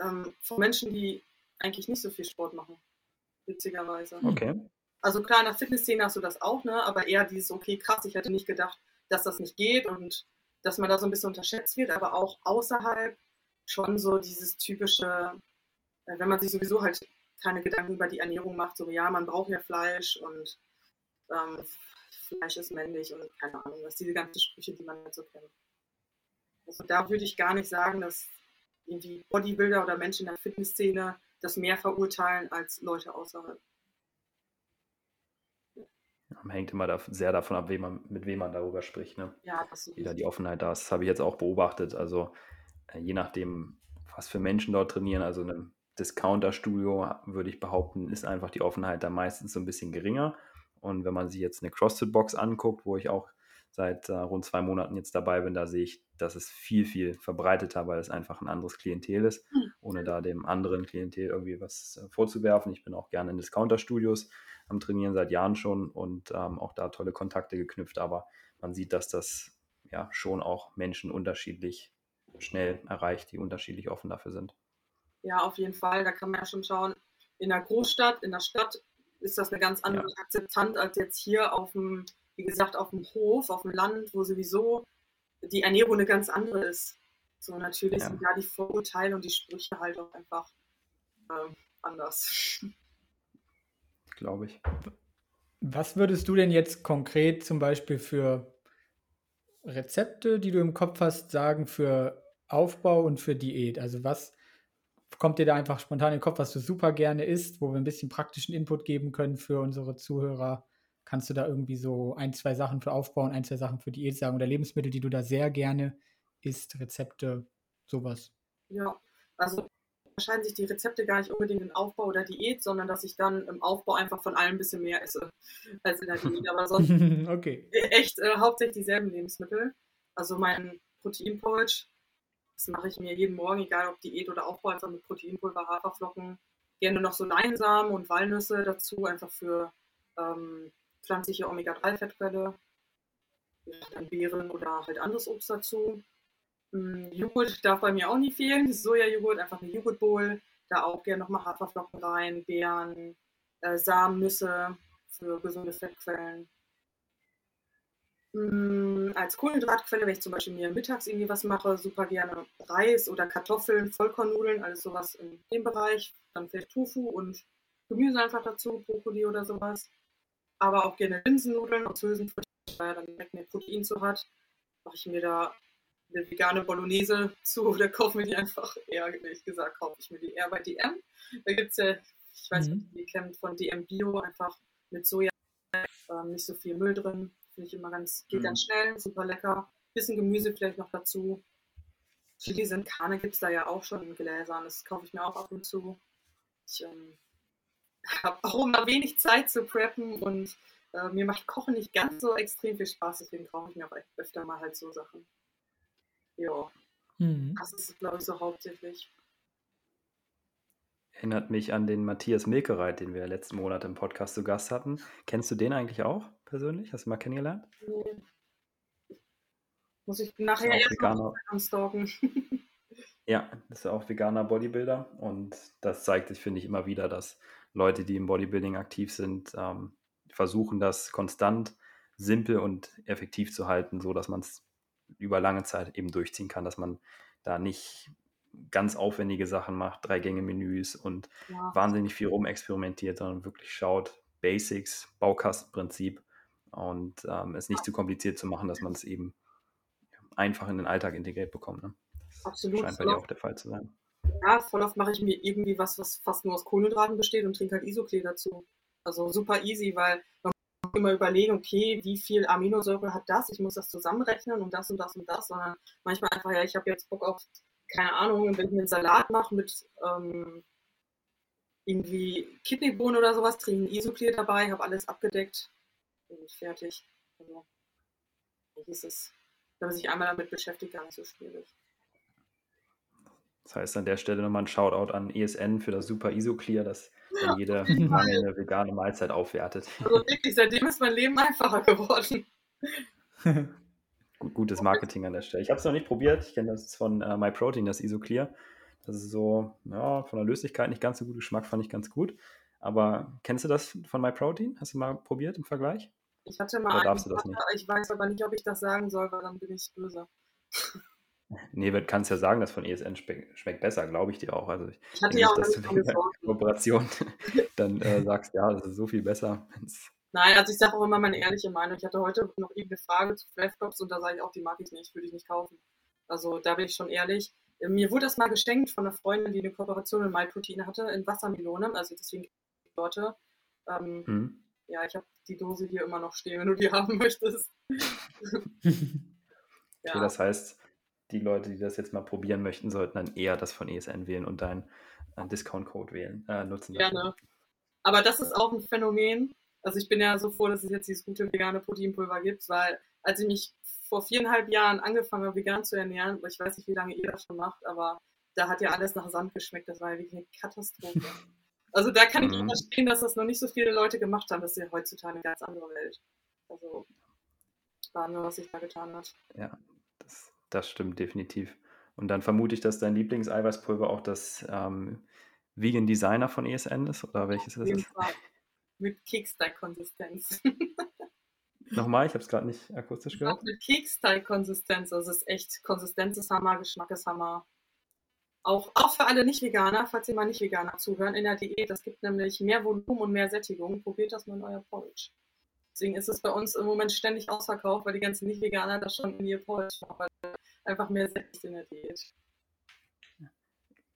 ähm, von Menschen, die eigentlich nicht so viel Sport machen, witzigerweise. Okay. Also klar, in der Fitnessszene hast du das auch, ne? aber eher dieses, okay, krass, ich hätte nicht gedacht, dass das nicht geht und dass man da so ein bisschen unterschätzt wird, aber auch außerhalb schon so dieses typische, äh, wenn man sich sowieso halt keine Gedanken über die Ernährung macht, so ja, man braucht ja Fleisch und ähm, Fleisch ist männlich und keine Ahnung, was diese ganzen Sprüche, die man halt so kennt. Also da würde ich gar nicht sagen, dass irgendwie Bodybuilder oder Menschen in der Fitnessszene das mehr verurteilen als Leute außerhalb. Hängt immer da, sehr davon ab, wem man, mit wem man darüber spricht. Ne? Ja, Wie da die Offenheit da ist. Das habe ich jetzt auch beobachtet. Also äh, je nachdem, was für Menschen dort trainieren, also in einem Discounter-Studio, würde ich behaupten, ist einfach die Offenheit da meistens so ein bisschen geringer. Und wenn man sich jetzt eine CrossFit-Box anguckt, wo ich auch seit äh, rund zwei Monaten jetzt dabei bin, da sehe ich, dass es viel, viel verbreiteter, weil es einfach ein anderes Klientel ist, Hm. ohne da dem anderen Klientel irgendwie was äh, vorzuwerfen. Ich bin auch gerne in Discounter-Studios am Trainieren seit Jahren schon und ähm, auch da tolle Kontakte geknüpft, aber man sieht, dass das ja schon auch Menschen unterschiedlich schnell erreicht, die unterschiedlich offen dafür sind. Ja, auf jeden Fall. Da kann man ja schon schauen. In der Großstadt, in der Stadt ist das eine ganz andere Ja. Akzeptanz als jetzt hier auf dem, wie gesagt, auf dem Hof, auf dem Land, wo sowieso die Ernährung eine ganz andere ist. So natürlich Ja. sind da die Vorurteile und die Sprüche halt auch einfach ähm, anders. Glaube ich. Was würdest du denn jetzt konkret zum Beispiel für Rezepte, die du im Kopf hast, sagen für Aufbau und für Diät? Also was kommt dir da einfach spontan in den Kopf, was du super gerne isst, wo wir ein bisschen praktischen Input geben können für unsere Zuhörer? Kannst du da irgendwie so ein, zwei Sachen für Aufbau und ein, zwei Sachen für Diät sagen oder Lebensmittel, die du da sehr gerne isst, Rezepte, sowas? Ja, also unterscheiden sich die Rezepte gar nicht unbedingt in Aufbau oder Diät, sondern dass ich dann im Aufbau einfach von allem ein bisschen mehr esse als in der Diät. Aber sonst <laughs> okay. echt äh, hauptsächlich dieselben Lebensmittel. Also mein Proteinporridge, das mache ich mir jeden Morgen, egal ob Diät oder Aufbau, einfach mit Proteinpulver, Haferflocken. Gerne noch so Leinsamen und Walnüsse dazu, einfach für ähm, pflanzliche Omega-3-Fettquelle. Ja, dann Beeren oder halt anderes Obst dazu. Mm, Joghurt darf bei mir auch nie fehlen. Sojajoghurt, einfach eine Joghurtbowl. Da auch gerne nochmal Haferflocken rein, Beeren, äh, Samen, Nüsse für gesunde Fettquellen. Mm, Als Kohlenhydratquelle, wenn ich zum Beispiel mir mittags irgendwie was mache, super gerne Reis oder Kartoffeln, Vollkornnudeln, alles sowas in dem Bereich. Dann vielleicht Tofu und Gemüse einfach dazu, Brokkoli oder sowas. Aber auch gerne Linsennudeln aus Hülsenfrüchten, weil er dann direkt mehr Protein zu hat. Mache ich mir da eine vegane Bolognese zu oder kaufe mir die einfach, eher ehrlich gesagt, kaufe ich mir die eher bei DM. Da gibt es ja Ich weiß mhm. nicht, wie ihr kennt von DM Bio, einfach mit Soja, äh, nicht so viel Müll drin. Finde ich immer ganz, geht mhm. ganz schnell, super lecker. Bisschen Gemüse vielleicht noch dazu. Chili sind Karne gibt es da ja auch schon in Gläsern. Das kaufe ich mir auch ab und zu. Ich ähm, habe auch immer wenig Zeit zu preppen und äh, mir macht Kochen nicht ganz so extrem viel Spaß, deswegen kaufe ich mir auch öfter mal halt so Sachen. Ja. Mhm. Das ist, glaube ich, so hauptsächlich. Erinnert mich an den Matthias Milkereit, den wir letzten Monat im Podcast zu Gast hatten. Kennst du den eigentlich auch persönlich? Hast du mal kennengelernt? Nee. Muss ich nachher erst mal stalken. ja, das ist ja auch veganer Bodybuilder und das zeigt sich, finde ich, immer wieder, dass Leute, die im Bodybuilding aktiv sind, ähm, versuchen, das konstant, simpel und effektiv zu halten, so dass man es über lange Zeit eben durchziehen kann, dass man da nicht ganz aufwendige Sachen macht, drei Gänge Menüs und ja. wahnsinnig viel rumexperimentiert, sondern wirklich schaut, Basics, Baukastenprinzip und ähm, es nicht zu kompliziert zu machen, dass man es eben einfach in den Alltag integriert bekommt. Ne? Das Absolut. Scheint bei dir auch der Fall zu sein. Ja, voll oft mache ich mir irgendwie was, was fast nur aus Kohlenhydraten besteht und trinke halt Isoklee dazu. Also super easy, weil man muss immer überlegen, okay, wie viel Aminosäure hat das? Ich muss das zusammenrechnen und das und das und das, sondern manchmal einfach, ja, ich habe jetzt Bock auf, keine Ahnung, wenn ich mir einen Salat mache mit ähm, irgendwie Kidneybohnen oder sowas, trinke ein Isokleer dabei, habe alles abgedeckt und fertig. Also, hieß es? Wenn man sich einmal damit beschäftigt, gar nicht so schwierig. Das heißt an der Stelle nochmal ein Shoutout an ESN für das super Isoclear, das dann jede <laughs> mangelnde vegane Mahlzeit aufwertet. Also wirklich, seitdem ist mein Leben einfacher geworden. <laughs> Gutes Marketing an der Stelle. Ich habe es noch nicht probiert. Ich kenne das von äh, MyProtein, das Isoclear. Das ist so, ja, von der Löslichkeit nicht ganz so gut. Geschmack fand ich ganz gut. Aber kennst du das von MyProtein? Hast du mal probiert im Vergleich? Ich hatte mal Oder darfst du das nicht? ich weiß aber nicht, ob ich das sagen soll, weil dann bin ich böse. <laughs> Nee, du kannst ja sagen, das von ESN schmeckt, schmeckt besser, glaube ich dir auch. Also ich, ich hatte ja auch dass du wegen der <laughs> Kooperation <laughs> dann äh, sagst, ja, das ist so viel besser. Nein, also ich sage auch immer meine ehrliche Meinung. Ich hatte heute noch irgendeine Frage zu Flashtops und da sage ich auch, die mag ich nicht, würde ich nicht kaufen. Also da bin ich schon ehrlich. Mir wurde das mal geschenkt von einer Freundin, die eine Kooperation mit MyProtein hatte, in Wassermelone, also deswegen die Sorte. Ähm, hm. Ja, ich habe die Dose hier immer noch stehen, wenn du die <laughs> haben möchtest. okay, ja. das heißt, die Leute, die das jetzt mal probieren möchten, sollten dann eher das von ESN wählen und deinen äh, Discount-Code wählen, äh, nutzen. Gerne. Aber das ist auch ein Phänomen. Also ich bin ja so froh, dass es jetzt dieses gute vegane Proteinpulver gibt, weil als ich mich vor viereinhalb Jahren angefangen habe, vegan zu ernähren, ich weiß nicht, wie lange ihr das schon macht, aber da hat ja alles nach Sand geschmeckt. Das war ja wirklich eine Katastrophe. <laughs> Also da kann ich mhm. verstehen, dass das noch nicht so viele Leute gemacht haben. Das ist ja heutzutage eine ganz andere Welt. Also war nur, was sich da getan hat. Ja, das stimmt definitiv. Und dann vermute ich, dass dein Lieblingseiweißpulver auch das ähm, Vegan Designer von ESN ist, oder welches ist es? Mit Keksteig-Konsistenz. <laughs> Nochmal, ich habe es gerade nicht akustisch gehört. Mit Keksteig-Konsistenz, also es ist echt, Konsistenz ist Hammer, Geschmack ist Hammer. Auch, auch für alle Nicht-Veganer, falls ihr mal Nicht-Veganer zuhören, in der Diät, das gibt nämlich mehr Volumen und mehr Sättigung. Probiert das mal in euer Porridge. Deswegen ist es bei uns im Moment ständig ausverkauft, weil die ganzen Nicht-Veganer das schon in ihr Porridge machen, weil einfach mehr Sättigt in der Diät.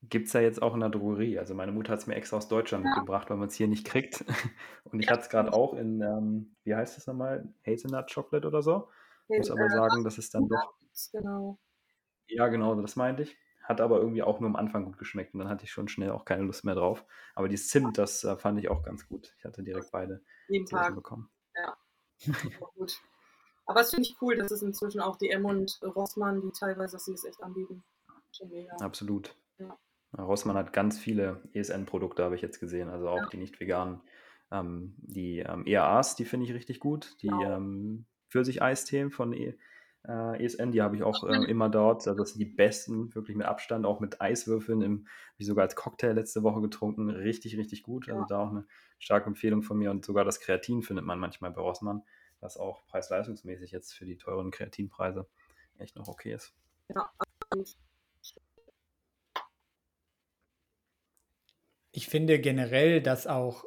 Gibt es ja jetzt auch in der Drogerie. Also meine Mutter hat es mir extra aus Deutschland ja. mitgebracht, weil man es hier nicht kriegt. <laughs> Und ich ja. hatte es gerade auch in, ähm, wie heißt das nochmal? Hazelnut Chocolate oder so. Ich muss aber sagen, dass es dann doch. Genau. Ja, genau, das meinte ich. Hat aber irgendwie auch nur am Anfang gut geschmeckt und dann hatte ich schon schnell auch keine Lust mehr drauf. Aber die Zimt, das äh, fand ich auch ganz gut. Ich hatte direkt beide Jeden Tag bekommen. <laughs> Gut. Aber es finde ich cool, dass es inzwischen auch DM und Rossmann, die teilweise, dass sie es echt anbieten. Absolut. Ja. Rossmann hat ganz viele ESN-Produkte, habe ich jetzt gesehen, also auch ja. die nicht veganen. Ähm, die ähm, EAAs, die finde ich richtig gut. Die genau. ähm, Pfirsich-Eistee von e äh, ESN, die habe ich auch äh, immer dort. Also das sind die besten, wirklich mit Abstand, auch mit Eiswürfeln, im, habe ich sogar als Cocktail letzte Woche getrunken. Richtig, richtig gut. Also ja. da auch eine starke Empfehlung von mir. Und sogar das Kreatin findet man manchmal bei Rossmann was auch preis-leistungsmäßig jetzt für die teuren Kreatinpreise echt noch okay ist. Ja, Ich finde generell, dass auch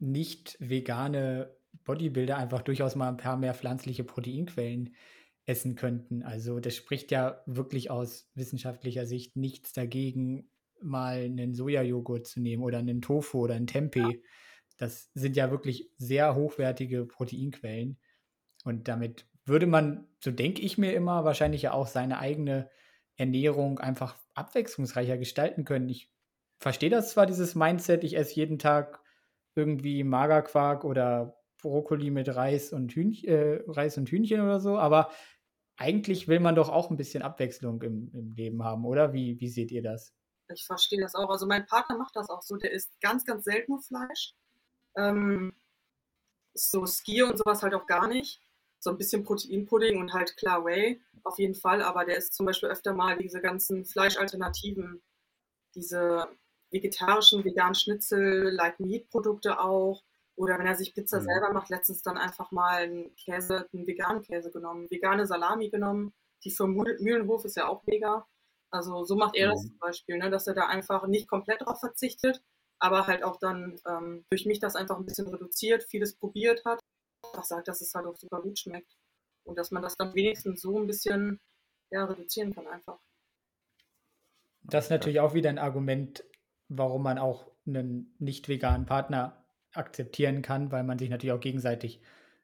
nicht vegane Bodybuilder einfach durchaus mal ein paar mehr pflanzliche Proteinquellen essen könnten. Also das spricht ja wirklich aus wissenschaftlicher Sicht nichts dagegen, mal einen Sojajoghurt zu nehmen oder einen Tofu oder einen Tempeh. Das sind ja wirklich sehr hochwertige Proteinquellen. Und damit würde man, so denke ich mir immer, wahrscheinlich ja auch seine eigene Ernährung einfach abwechslungsreicher gestalten können. Ich verstehe das zwar, dieses Mindset, ich esse jeden Tag irgendwie Magerquark oder Brokkoli mit Reis und, Hühnchen, äh, Reis und Hühnchen oder so, aber eigentlich will man doch auch ein bisschen Abwechslung im, im Leben haben, oder? Wie, wie seht ihr das? Ich verstehe das auch. Also mein Partner macht das auch so, der isst ganz, ganz selten Fleisch. Ähm, so Skier und sowas halt auch gar nicht. So ein bisschen Proteinpudding und halt klar Whey auf jeden Fall, aber der isst zum Beispiel öfter mal diese ganzen Fleischalternativen, diese vegetarischen, veganen Schnitzel, Light Meat Produkte auch. Oder wenn er sich Pizza mhm. selber macht, letztens dann einfach mal einen Käse, einen veganen Käse genommen, vegane Salami genommen. Die für Mühlenhof ist ja auch mega. Also so macht er mhm. das zum Beispiel, ne, dass er da einfach nicht komplett drauf verzichtet, aber halt auch dann ähm, durch mich das einfach ein bisschen reduziert, vieles probiert hat. Das sagt, dass es halt auch super gut schmeckt. Und dass man das dann wenigstens so ein bisschen ja, reduzieren kann einfach. Das ist natürlich auch wieder ein Argument, warum man auch einen nicht veganen Partner akzeptieren kann, weil man sich natürlich auch gegenseitig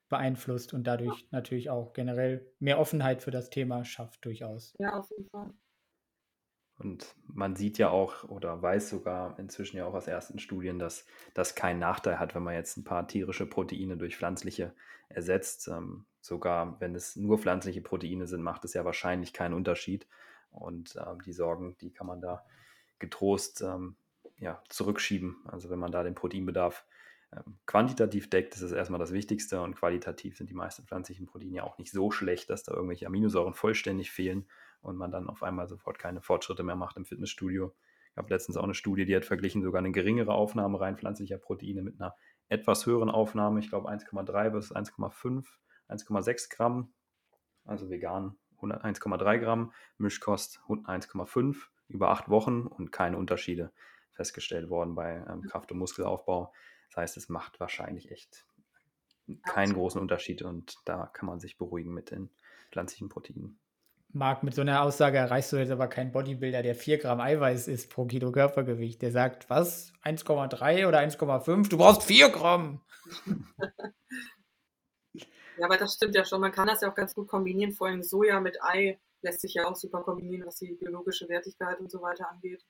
beeinflusst und dadurch ja. natürlich auch generell mehr Offenheit für das Thema schafft durchaus. Ja, auf jeden Fall. Und man sieht ja auch oder weiß sogar inzwischen ja auch aus ersten Studien, dass das keinen Nachteil hat, wenn man jetzt ein paar tierische Proteine durch pflanzliche ersetzt. Ähm, sogar wenn es nur pflanzliche Proteine sind, macht es ja wahrscheinlich keinen Unterschied. Und ähm, die Sorgen, die kann man da getrost ähm, ja, zurückschieben. Also wenn man da den Proteinbedarf quantitativ deckt, ist es erstmal das Wichtigste und qualitativ sind die meisten pflanzlichen Proteine ja auch nicht so schlecht, dass da irgendwelche Aminosäuren vollständig fehlen und man dann auf einmal sofort keine Fortschritte mehr macht im Fitnessstudio. Ich habe letztens auch eine Studie, die hat verglichen sogar eine geringere Aufnahme rein pflanzlicher Proteine mit einer etwas höheren Aufnahme, ich glaube 1,3 bis 1,5, 1,6 Gramm, also vegan 1,3 Gramm, Mischkost 1,5 über acht Wochen und keine Unterschiede festgestellt worden bei ähm, Kraft- und Muskelaufbau. Das heißt, es macht wahrscheinlich echt keinen großen Unterschied und da kann man sich beruhigen mit den pflanzlichen Proteinen. Marc, mit so einer Aussage erreichst du jetzt aber keinen Bodybuilder, der 4 Gramm Eiweiß ist pro Kilo Körpergewicht. Der sagt, was? 1,3 oder 1,5? Du brauchst 4 Gramm. ja, aber das stimmt ja schon. Man kann das ja auch ganz gut kombinieren. Vor allem Soja mit Ei lässt sich ja auch super kombinieren, was die biologische Wertigkeit und so weiter angeht.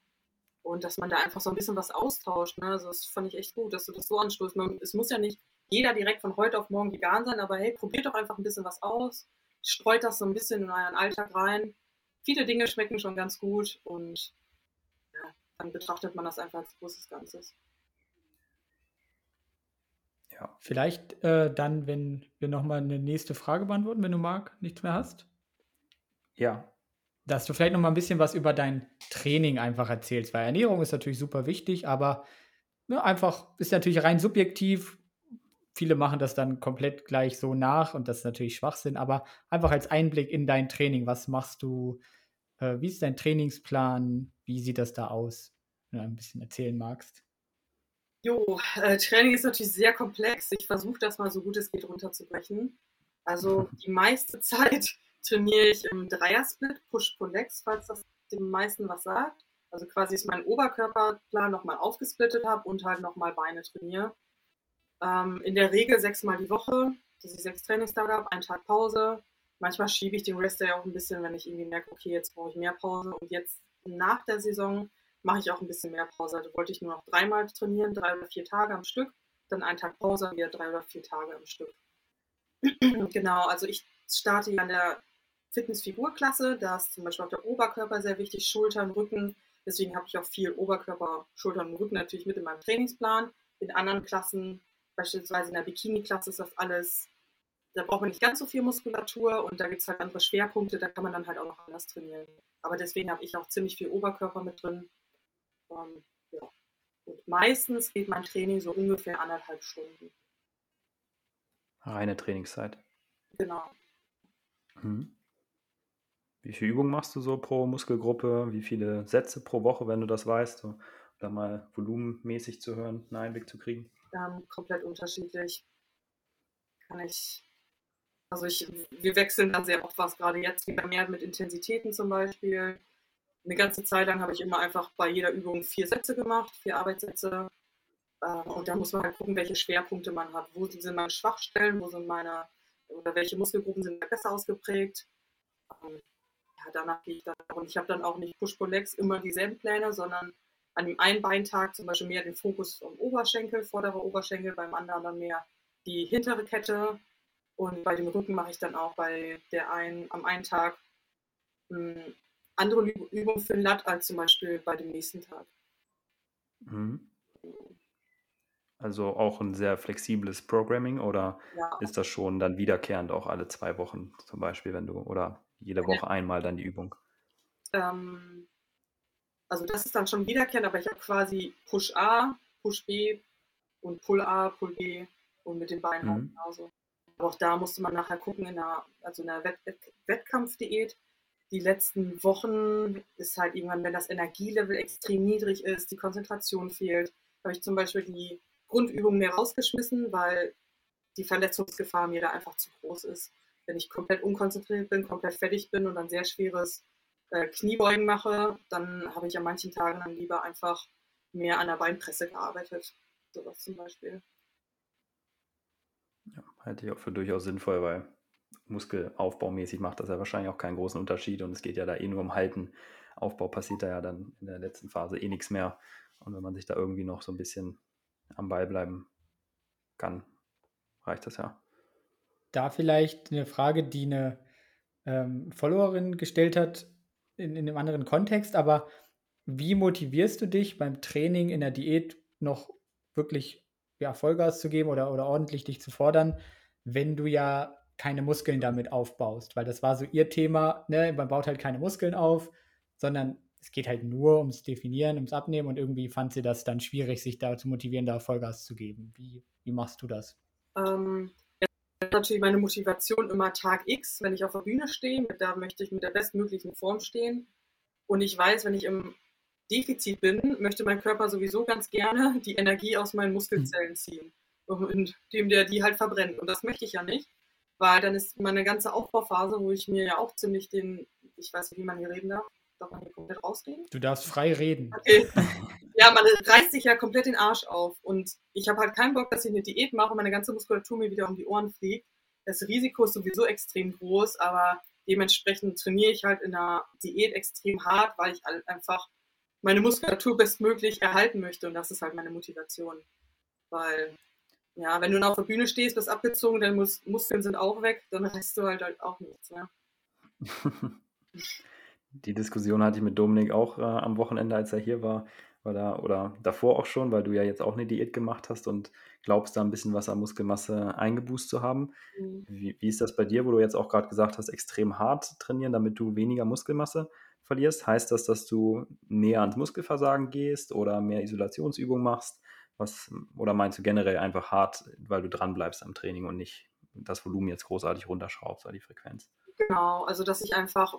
Und dass man da einfach so ein bisschen was austauscht. Ne? Also das fand ich echt gut, dass du das so anstößt. es muss ja nicht jeder direkt von heute auf morgen vegan sein, aber hey, probiert doch einfach ein bisschen was aus streut das so ein bisschen in euren Alltag rein. Viele Dinge schmecken schon ganz gut und ja, dann betrachtet man das einfach als großes Ganzes. Ja. Vielleicht äh, dann, wenn wir nochmal eine nächste Frage beantworten, wenn du Marc nichts mehr hast. Ja. Dass du vielleicht nochmal ein bisschen was über dein Training einfach erzählst, weil Ernährung ist natürlich super wichtig, aber ne, einfach ist natürlich rein subjektiv viele machen das dann komplett gleich so nach und das ist natürlich Schwachsinn, aber einfach als Einblick in dein Training. Was machst du? Äh, wie ist dein Trainingsplan? Wie sieht das da aus? Wenn du ein bisschen erzählen magst. Jo, äh, Training ist natürlich sehr komplex. Ich versuche das mal so gut es geht runterzubrechen. Also <laughs> die meiste Zeit trainiere ich im Dreiersplit, Push-Pull-Legs, falls das den meisten was sagt. Also quasi ist mein Oberkörperplan nochmal aufgesplittet habe und halt nochmal Beine trainiere. Ähm, in der Regel sechsmal die Woche, dass ich sechs Trainingstage habe, einen Tag Pause. Manchmal schiebe ich den Rest Day auch ein bisschen, wenn ich irgendwie merke, okay, jetzt brauche ich mehr Pause. Und jetzt nach der Saison mache ich auch ein bisschen mehr Pause. Also wollte ich nur noch dreimal trainieren, drei oder vier Tage am Stück, dann einen Tag Pause, wieder drei oder vier Tage am Stück. <clears throat> genau, also ich starte ja an der Fitnessfigurklasse. Da ist zum Beispiel auch der Oberkörper sehr wichtig, Schultern, Rücken. Deswegen habe ich auch viel Oberkörper, Schultern und Rücken natürlich mit in meinem Trainingsplan. In anderen Klassen Beispielsweise in der Bikini-Klasse ist das alles, da braucht man nicht ganz so viel Muskulatur und da gibt es halt andere Schwerpunkte, da kann man dann halt auch noch anders trainieren. Aber deswegen habe ich auch ziemlich viel Oberkörper mit drin. Ähm, ja. Und meistens geht mein Training so ungefähr anderthalb Stunden. Reine Trainingszeit. Genau. Mhm. Wie viele Übungen machst du so pro Muskelgruppe? Wie viele Sätze pro Woche, wenn du das weißt? So, da mal volumenmäßig zu hören, einen Einblick zu kriegen? ähm, komplett unterschiedlich. Kann ich, also ich, wir wechseln da sehr oft was, gerade jetzt wieder mehr mit Intensitäten zum Beispiel. eine ganze Zeit lang habe ich immer einfach bei jeder Übung vier Sätze gemacht, vier Arbeitssätze. Ähm, und da muss man halt gucken, welche Schwerpunkte man hat. Wo sind meine Schwachstellen, wo sind meine, oder welche Muskelgruppen sind besser ausgeprägt. Ähm, ja, danach gehe ich dann. Und ich habe dann auch nicht Push-Pull-Legs immer dieselben Pläne, sondern an dem einen Beintag zum Beispiel mehr den Fokus am Oberschenkel, vorderer Oberschenkel, beim anderen dann mehr die hintere Kette. Und bei dem Rücken mache ich dann auch bei der einen, am einen Tag eine hm, andere Übung für den Lat als zum Beispiel bei dem nächsten Tag. Mhm. Also auch ein sehr flexibles Programming oder ja. ist das schon dann wiederkehrend auch alle zwei Wochen zum Beispiel, wenn du oder jede Woche einmal dann die Übung? Ähm, also das ist dann schon wiederkehrend, aber ich habe quasi Push A, Push B und Pull A, Pull B und mit den Beinen mhm. auch genauso. Aber auch da musste man nachher gucken, in einer, also in einer Wett Wett Wettkampfdiät. Die letzten Wochen ist halt irgendwann, wenn das Energielevel extrem niedrig ist, die Konzentration fehlt, habe ich zum Beispiel die Grundübungen mehr rausgeschmissen, weil die Verletzungsgefahr mir da einfach zu groß ist. Wenn ich komplett unkonzentriert bin, komplett fertig bin und dann sehr schweres äh, Kniebeugen mache, dann habe ich an manchen Tagen dann lieber einfach mehr an der Beinpresse gearbeitet. Sowas zum Beispiel. Ja, halte ich auch für durchaus sinnvoll, weil muskelaufbaumäßig macht das ja wahrscheinlich auch keinen großen Unterschied und es geht ja da eh nur um Halten. Aufbau passiert da ja dann in der letzten Phase eh nichts mehr. Und wenn man sich da irgendwie noch so ein bisschen am Ball bleiben kann, reicht das ja. Da vielleicht eine Frage, die eine ähm, Followerin gestellt hat, in, in einem anderen Kontext, aber wie motivierst du dich beim Training in der Diät noch wirklich ja, Vollgas zu geben oder, oder ordentlich dich zu fordern, wenn du ja keine Muskeln damit aufbaust? Weil das war so ihr Thema, ne? man baut halt keine Muskeln auf, sondern es geht halt nur ums Definieren, ums Abnehmen und irgendwie fand sie das dann schwierig, sich da zu motivieren, da Vollgas zu geben. Wie, wie machst du das? Ähm, natürlich meine Motivation immer Tag X, wenn ich auf der Bühne stehe. Da möchte ich mit der bestmöglichen Form stehen. Und ich weiß, wenn ich im Defizit bin, möchte mein Körper sowieso ganz gerne die Energie aus meinen Muskelzellen ziehen, indem der die halt verbrennt. Und das möchte ich ja nicht, weil dann ist meine ganze Aufbauphase, wo ich mir ja auch ziemlich den, ich weiß nicht, wie man hier reden darf, darf man hier komplett rausreden? Du darfst frei reden. Okay. Ja, man reißt sich ja komplett den Arsch auf. Und ich habe halt keinen Bock, dass ich eine Diät mache und meine ganze Muskulatur mir wieder um die Ohren fliegt. Das Risiko ist sowieso extrem groß, aber dementsprechend trainiere ich halt in der Diät extrem hart, weil ich halt einfach meine Muskulatur bestmöglich erhalten möchte. Und das ist halt meine Motivation. Weil, ja, wenn du auf der Bühne stehst, bist abgezogen, deine Mus Muskeln sind auch weg, dann <laughs> reißt du halt, halt auch nichts mehr. <laughs> Die Diskussion hatte ich mit Dominik auch äh, am Wochenende, als er hier war da, oder davor auch schon, weil du ja jetzt auch eine Diät gemacht hast und glaubst, da ein bisschen was an Muskelmasse eingeboost zu haben. Mhm. Wie, wie, ist das bei dir, wo du jetzt auch gerade gesagt hast, extrem hart trainieren, damit du weniger Muskelmasse verlierst? Heißt das, dass du näher ans Muskelversagen gehst oder mehr Isolationsübungen machst? Was, oder meinst du generell einfach hart, weil du dran bleibst am Training und nicht das Volumen jetzt großartig runterschraubst oder die Frequenz? Genau, also dass ich einfach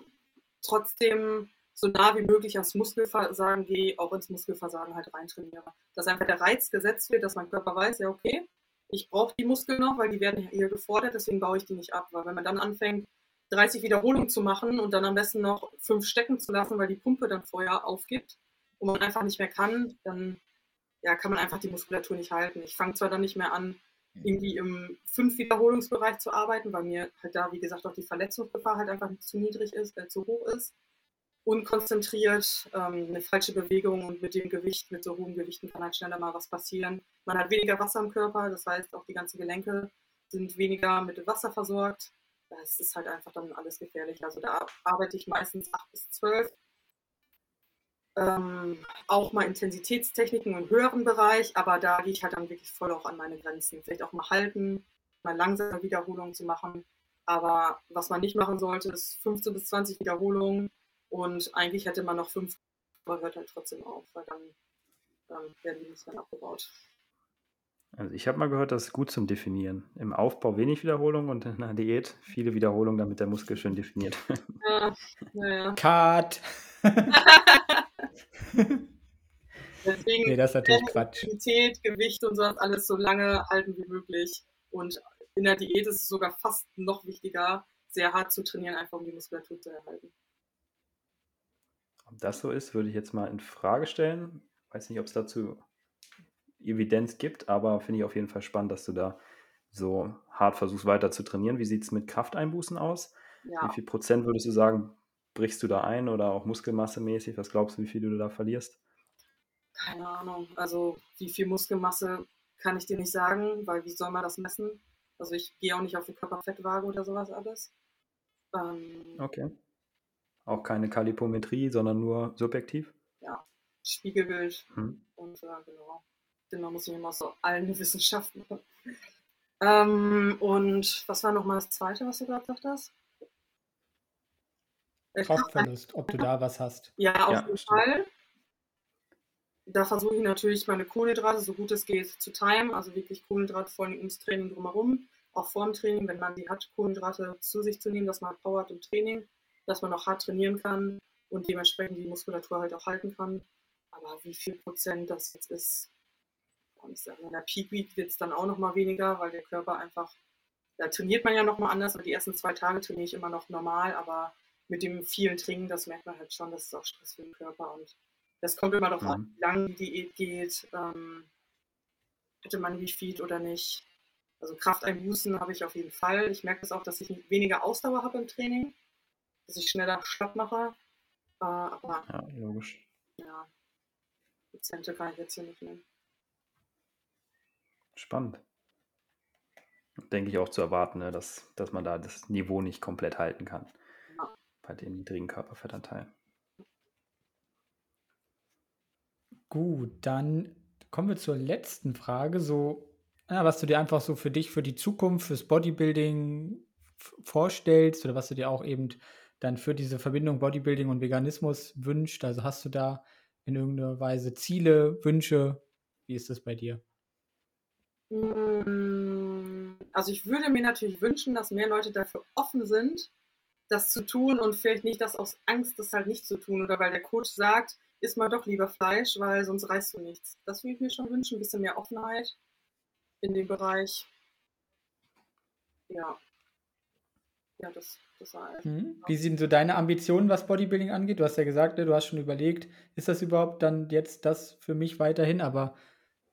trotzdem so nah wie möglich ans Muskelversagen gehe, auch ins Muskelversagen halt reintrainiere. Dass einfach der Reiz gesetzt wird, dass mein Körper weiß, ja okay, ich brauche die Muskeln noch, weil die werden hier gefordert, deswegen baue ich die nicht ab. Weil wenn man dann anfängt, 30 Wiederholungen zu machen und dann am besten noch fünf stecken zu lassen, weil die Pumpe dann vorher aufgibt und man einfach nicht mehr kann, dann ja, kann man einfach die Muskulatur nicht halten. Ich fange zwar dann nicht mehr an, irgendwie im fünf Wiederholungsbereich zu arbeiten, weil mir halt da, wie gesagt, auch die Verletzungsgefahr halt einfach zu niedrig ist, äh, zu hoch ist unkonzentriert, ähm, eine falsche Bewegung und mit dem Gewicht, mit so hohen Gewichten kann halt schneller mal was passieren. Man hat weniger Wasser im Körper, das heißt auch die ganzen Gelenke sind weniger mit Wasser versorgt. Das ist halt einfach dann alles gefährlich. Also da arbeite ich meistens 8 bis 12. Ähm, auch mal Intensitätstechniken im höheren Bereich, aber da gehe ich halt dann wirklich voll auch an meine Grenzen. Vielleicht auch mal halten, mal langsame Wiederholungen zu machen. Aber was man nicht machen sollte, ist 15 bis 20 Wiederholungen und eigentlich hätte man noch fünf, aber hört halt trotzdem auf, weil dann ähm, werden die Muskeln abgebaut. Also ich habe mal gehört, das ist gut zum Definieren. Im Aufbau wenig Wiederholung und in der Diät viele Wiederholungen, damit der Muskel schön definiert. Ja, naja. Cut! <laughs> Deswegen nee, das ist natürlich Quatsch. Gewicht und sowas alles so lange halten wie möglich. Und in der Diät ist es sogar fast noch wichtiger, sehr hart zu trainieren, einfach um die Muskulatur zu erhalten. Ob das so ist, würde ich jetzt mal in Frage stellen. Weiß nicht, ob es dazu Evidenz gibt, aber finde ich auf jeden Fall spannend, dass du da so hart versuchst weiter zu trainieren. Wie sieht es mit Krafteinbußen aus? Ja. Wie viel Prozent würdest du sagen, brichst du da ein oder auch Muskelmasse mäßig? Was glaubst du, wie viel du da verlierst? Keine Ahnung. Also wie viel Muskelmasse kann ich dir nicht sagen, weil wie soll man das messen? Also ich gehe auch nicht auf die Körperfettwaage oder sowas alles. Ähm, Okay. Auch keine Kalipometrie, sondern nur subjektiv? ja, Spiegelbild Hm. und ja, genau. Genau, muss ich immer so allen Wissenschaften. Ähm, und was war nochmal das zweite, was du gerade gesagt hast? Äh, Kraftverlust, ob du da was hast. Ja, auf Ja, jeden. Fall. Da versuche ich natürlich meine Kohlenhydrate so gut es geht zu timen, also wirklich Kohlenhydrate vor allem ums Training drumherum, auch vor dem Training, wenn man die hat, Kohlenhydrate zu sich zu nehmen, dass man Power hat im Training, dass man auch hart trainieren kann und dementsprechend die Muskulatur halt auch halten kann. Aber wie viel Prozent das jetzt ist, kann ich sagen. In der Peak Week wird es dann auch nochmal weniger, weil der Körper einfach, da trainiert man ja nochmal anders, und die ersten zwei Tage trainiere ich immer noch normal, aber mit dem vielen Trinken, das merkt man halt schon, das ist auch Stress für den Körper und das kommt immer darauf an, Mhm. wie lange die Diät geht, ähm, hätte man Refeed oder nicht. Also Krafteinbußen habe ich auf jeden Fall. Ich merke das auch, dass ich weniger Ausdauer habe im Training, dass ich schneller schlapp mache. Äh, aber Ja, logisch. ja, Prozente kann ich jetzt hier nicht nennen. Spannend. Denke ich auch zu erwarten, ne, dass, dass man da das Niveau nicht komplett halten kann. Bei den niedrigen Körperfettanteilen. Gut, dann kommen wir zur letzten Frage. So, ja, was du dir einfach so für dich, für die Zukunft, fürs Bodybuilding vorstellst oder was du dir auch eben dann für diese Verbindung Bodybuilding und Veganismus wünscht. Also hast du da in irgendeiner Weise Ziele, Wünsche? Wie ist das bei dir? Mm, Also ich würde mir natürlich wünschen, dass mehr Leute dafür offen sind, das zu tun und vielleicht nicht das aus Angst, das halt nicht zu tun oder weil der Coach sagt, iss mal doch lieber Fleisch, weil sonst reißt du nichts. Das würde ich mir schon wünschen, ein bisschen mehr Offenheit in dem Bereich. Ja. Ja, das, das war halt. Mhm. Wie sind so deine Ambitionen, was Bodybuilding angeht? Du hast ja gesagt, ne, du hast schon überlegt, ist das überhaupt dann jetzt das für mich weiterhin? Aber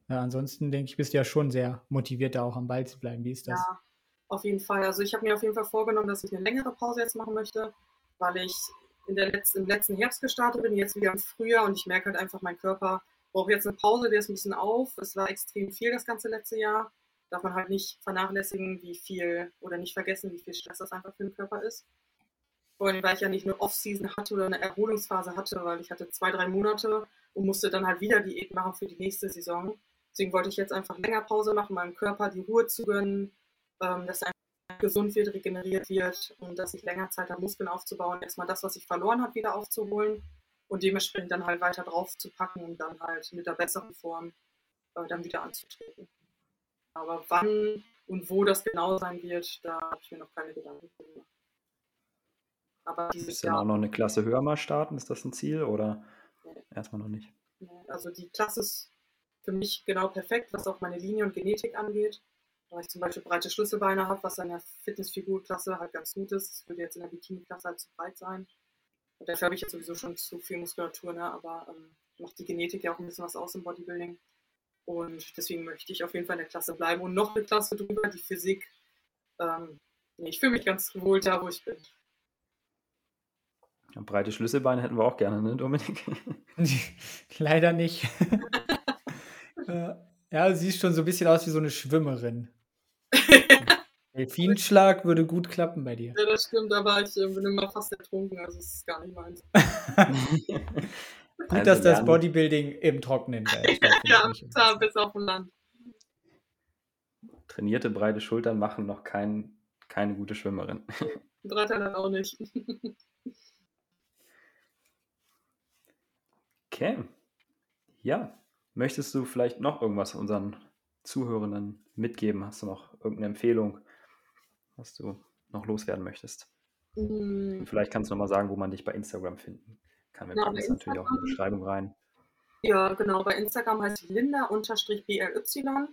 ja, ansonsten denke ich, bist du ja schon sehr motiviert, da auch am Ball zu bleiben. Wie ist das? Ja, auf jeden Fall. Also ich habe mir auf jeden Fall vorgenommen, dass ich eine längere Pause jetzt machen möchte, weil ich in der letzten, im letzten Herbst gestartet bin, jetzt wieder im Frühjahr und ich merke halt einfach, mein Körper braucht jetzt eine Pause, der ist ein bisschen auf. Es war extrem viel das ganze letzte Jahr. Darf man halt nicht vernachlässigen, wie viel oder nicht vergessen, wie viel Stress das einfach für den Körper ist. Vor allem, weil ich ja nicht eine Off-Season hatte oder eine Erholungsphase hatte, weil ich hatte zwei, drei Monate und musste dann halt wieder Diät machen für die nächste Saison. Deswegen wollte ich jetzt einfach länger Pause machen, meinem Körper die Ruhe zu gönnen, ähm, dass er einfach gesund wird, regeneriert wird und dass ich länger Zeit habe, Muskeln aufzubauen, erstmal das, was ich verloren habe, wieder aufzuholen und dementsprechend dann halt weiter drauf zu packen und dann halt mit der besseren Form äh, dann wieder anzutreten. Aber wann und wo das genau sein wird, da habe ich mir noch keine Gedanken gemacht. Aber dieses dann auch Jahr, noch eine Klasse höher mal starten? Ist das ein Ziel oder Nee. erstmal noch nicht? also die Klasse ist für mich genau perfekt, was auch meine Linie und Genetik angeht. Weil ich zum Beispiel breite Schlüsselbeine habe, was in der Fitnessfigurklasse halt ganz gut ist. Das würde jetzt in der Bikini-Klasse halt zu breit sein. Und dafür habe ich jetzt sowieso schon zu viel Muskulatur, ne? aber ähm, macht die Genetik ja auch ein bisschen was aus im Bodybuilding. Und deswegen möchte ich auf jeden Fall in der Klasse bleiben. Und noch eine Klasse drüber, die Physik. Ähm, nee, ich fühle mich ganz wohl da, wo ich bin. Ja, breite Schlüsselbeine hätten wir auch gerne, ne, Dominik? <laughs> Leider nicht. <laughs> Äh, ja, du siehst schon so ein bisschen aus wie so eine Schwimmerin. Delfinschlag würde gut klappen bei dir. Ja, das stimmt, aber ich äh, bin immer fast ertrunken, also es ist gar nicht meins. <laughs> Gut, Also dass das. Bodybuilding im Trockenen stattfindet. Ja, Wasser. bis auf dem Land. Trainierte breite Schultern machen noch kein, keine gute Schwimmerin. <laughs> Breiter dann auch nicht. Okay. Ja. Möchtest du vielleicht noch irgendwas unseren Zuhörenden mitgeben? Hast du noch irgendeine Empfehlung, was du noch loswerden möchtest? Und vielleicht kannst du noch mal sagen, wo man dich bei Instagram finden kann. Wir packen das natürlich auch in die. Beschreibung rein. Ja, genau. Bei Instagram heißt ich linda-bly.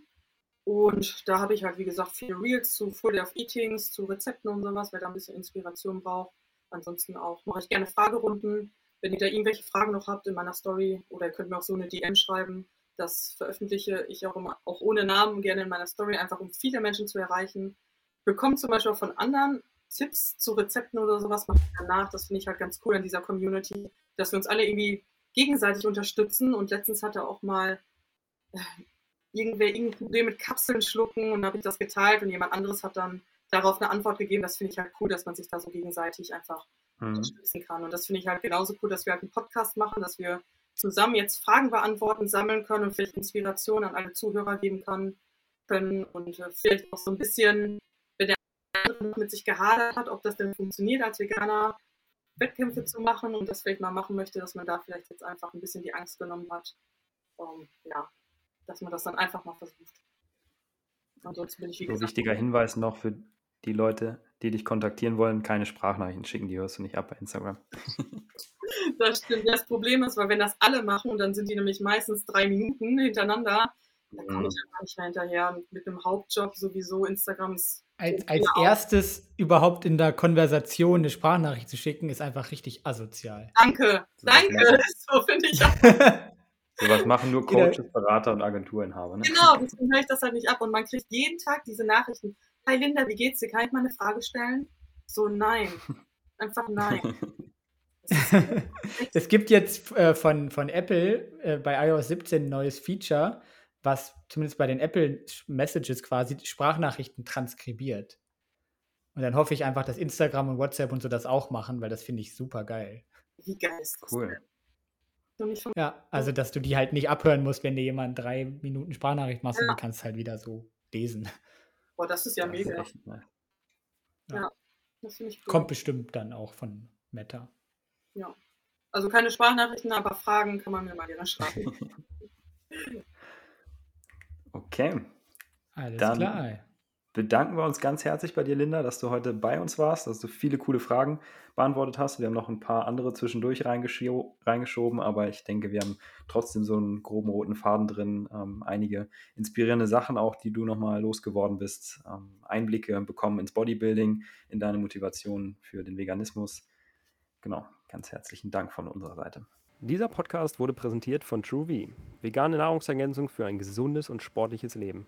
Und da habe ich halt, wie gesagt, viele Reels zu Full Day of Eatings, zu Rezepten und sowas, wer da ein bisschen Inspiration braucht. Ansonsten auch mache ich gerne Fragerunden. Wenn ihr da irgendwelche Fragen noch habt in meiner Story oder ihr könnt mir auch so eine DM schreiben, das veröffentliche ich auch, immer, auch ohne Namen gerne in meiner Story, einfach um viele Menschen zu erreichen. Bekommt zum Beispiel auch von anderen Tipps zu Rezepten oder sowas, mache ich danach. Das finde ich halt ganz cool an dieser Community, dass wir uns alle irgendwie gegenseitig unterstützen. Und letztens hatte auch mal äh, irgendwer irgendein Problem mit Kapseln schlucken und habe ich das geteilt und jemand anderes hat dann darauf eine Antwort gegeben. Das finde ich halt cool, dass man sich da so gegenseitig einfach mhm. unterstützen kann. Und das finde ich halt genauso cool, dass wir halt einen Podcast machen, dass wir zusammen jetzt Fragen beantworten, sammeln können und vielleicht Inspiration an alle Zuhörer geben kann, können und äh, vielleicht auch so ein bisschen, wenn der mit sich gehadert hat, ob das denn funktioniert als Veganer, Wettkämpfe zu machen und das vielleicht mal machen möchte, dass man da vielleicht jetzt einfach ein bisschen die Angst genommen hat. Um, ja, dass man das dann einfach mal versucht. Ansonsten bin ich wie so gesagt, wichtiger Hinweis noch für die Leute, die dich kontaktieren wollen, keine Sprachnachrichten schicken, die hörst du nicht ab bei Instagram. <laughs> Das stimmt. Das Problem ist, weil wenn das alle machen dann sind die nämlich meistens drei Minuten hintereinander, da komme ich mhm. einfach nicht mehr hinterher. Und mit einem Hauptjob sowieso Instagram ist. Als, als erstes überhaupt in der Konversation eine Sprachnachricht zu schicken, ist einfach richtig asozial. Danke, so danke. <laughs> So finde ich auch. <laughs> Sowas machen nur Coaches, Berater und Agenturinhaber. Ne? Genau, deswegen höre ich das halt nicht ab. Und man kriegt jeden Tag diese Nachrichten. Hi Linda, wie geht's dir? Kann ich mal eine Frage stellen? So, nein. <laughs> Einfach nein. <laughs> es gibt jetzt äh, von, von Apple äh, bei iOS 17 ein neues Feature, was zumindest bei den Apple Messages quasi Sprachnachrichten transkribiert. Und dann hoffe ich einfach, dass Instagram und WhatsApp und so das auch machen, weil das finde ich super geil. Wie geil ist das? Cool. Ja, also dass du die halt nicht abhören musst, wenn dir jemand drei Minuten Sprachnachricht machst ja. und du kannst halt wieder so lesen. Boah, das ist ja das mega. Ist ja. ja, das finde ich cool. Kommt bestimmt dann auch von Meta. Ja. Also keine Sprachnachrichten, aber Fragen kann man mir mal gerne schreiben. <laughs> okay. Alles dann klar bedanken wir uns ganz herzlich bei dir, Linda, dass du heute bei uns warst, dass du viele coole Fragen beantwortet hast. Wir haben noch ein paar andere zwischendurch reingescho reingeschoben, aber ich denke, wir haben trotzdem so einen groben roten Faden drin. Ähm, einige inspirierende Sachen auch, die du nochmal losgeworden bist. Ähm, Einblicke bekommen ins Bodybuilding, in deine Motivation für den Veganismus. Genau, ganz herzlichen Dank von unserer Seite. Dieser Podcast wurde präsentiert von TrueV, vegane Nahrungsergänzung für ein gesundes und sportliches Leben.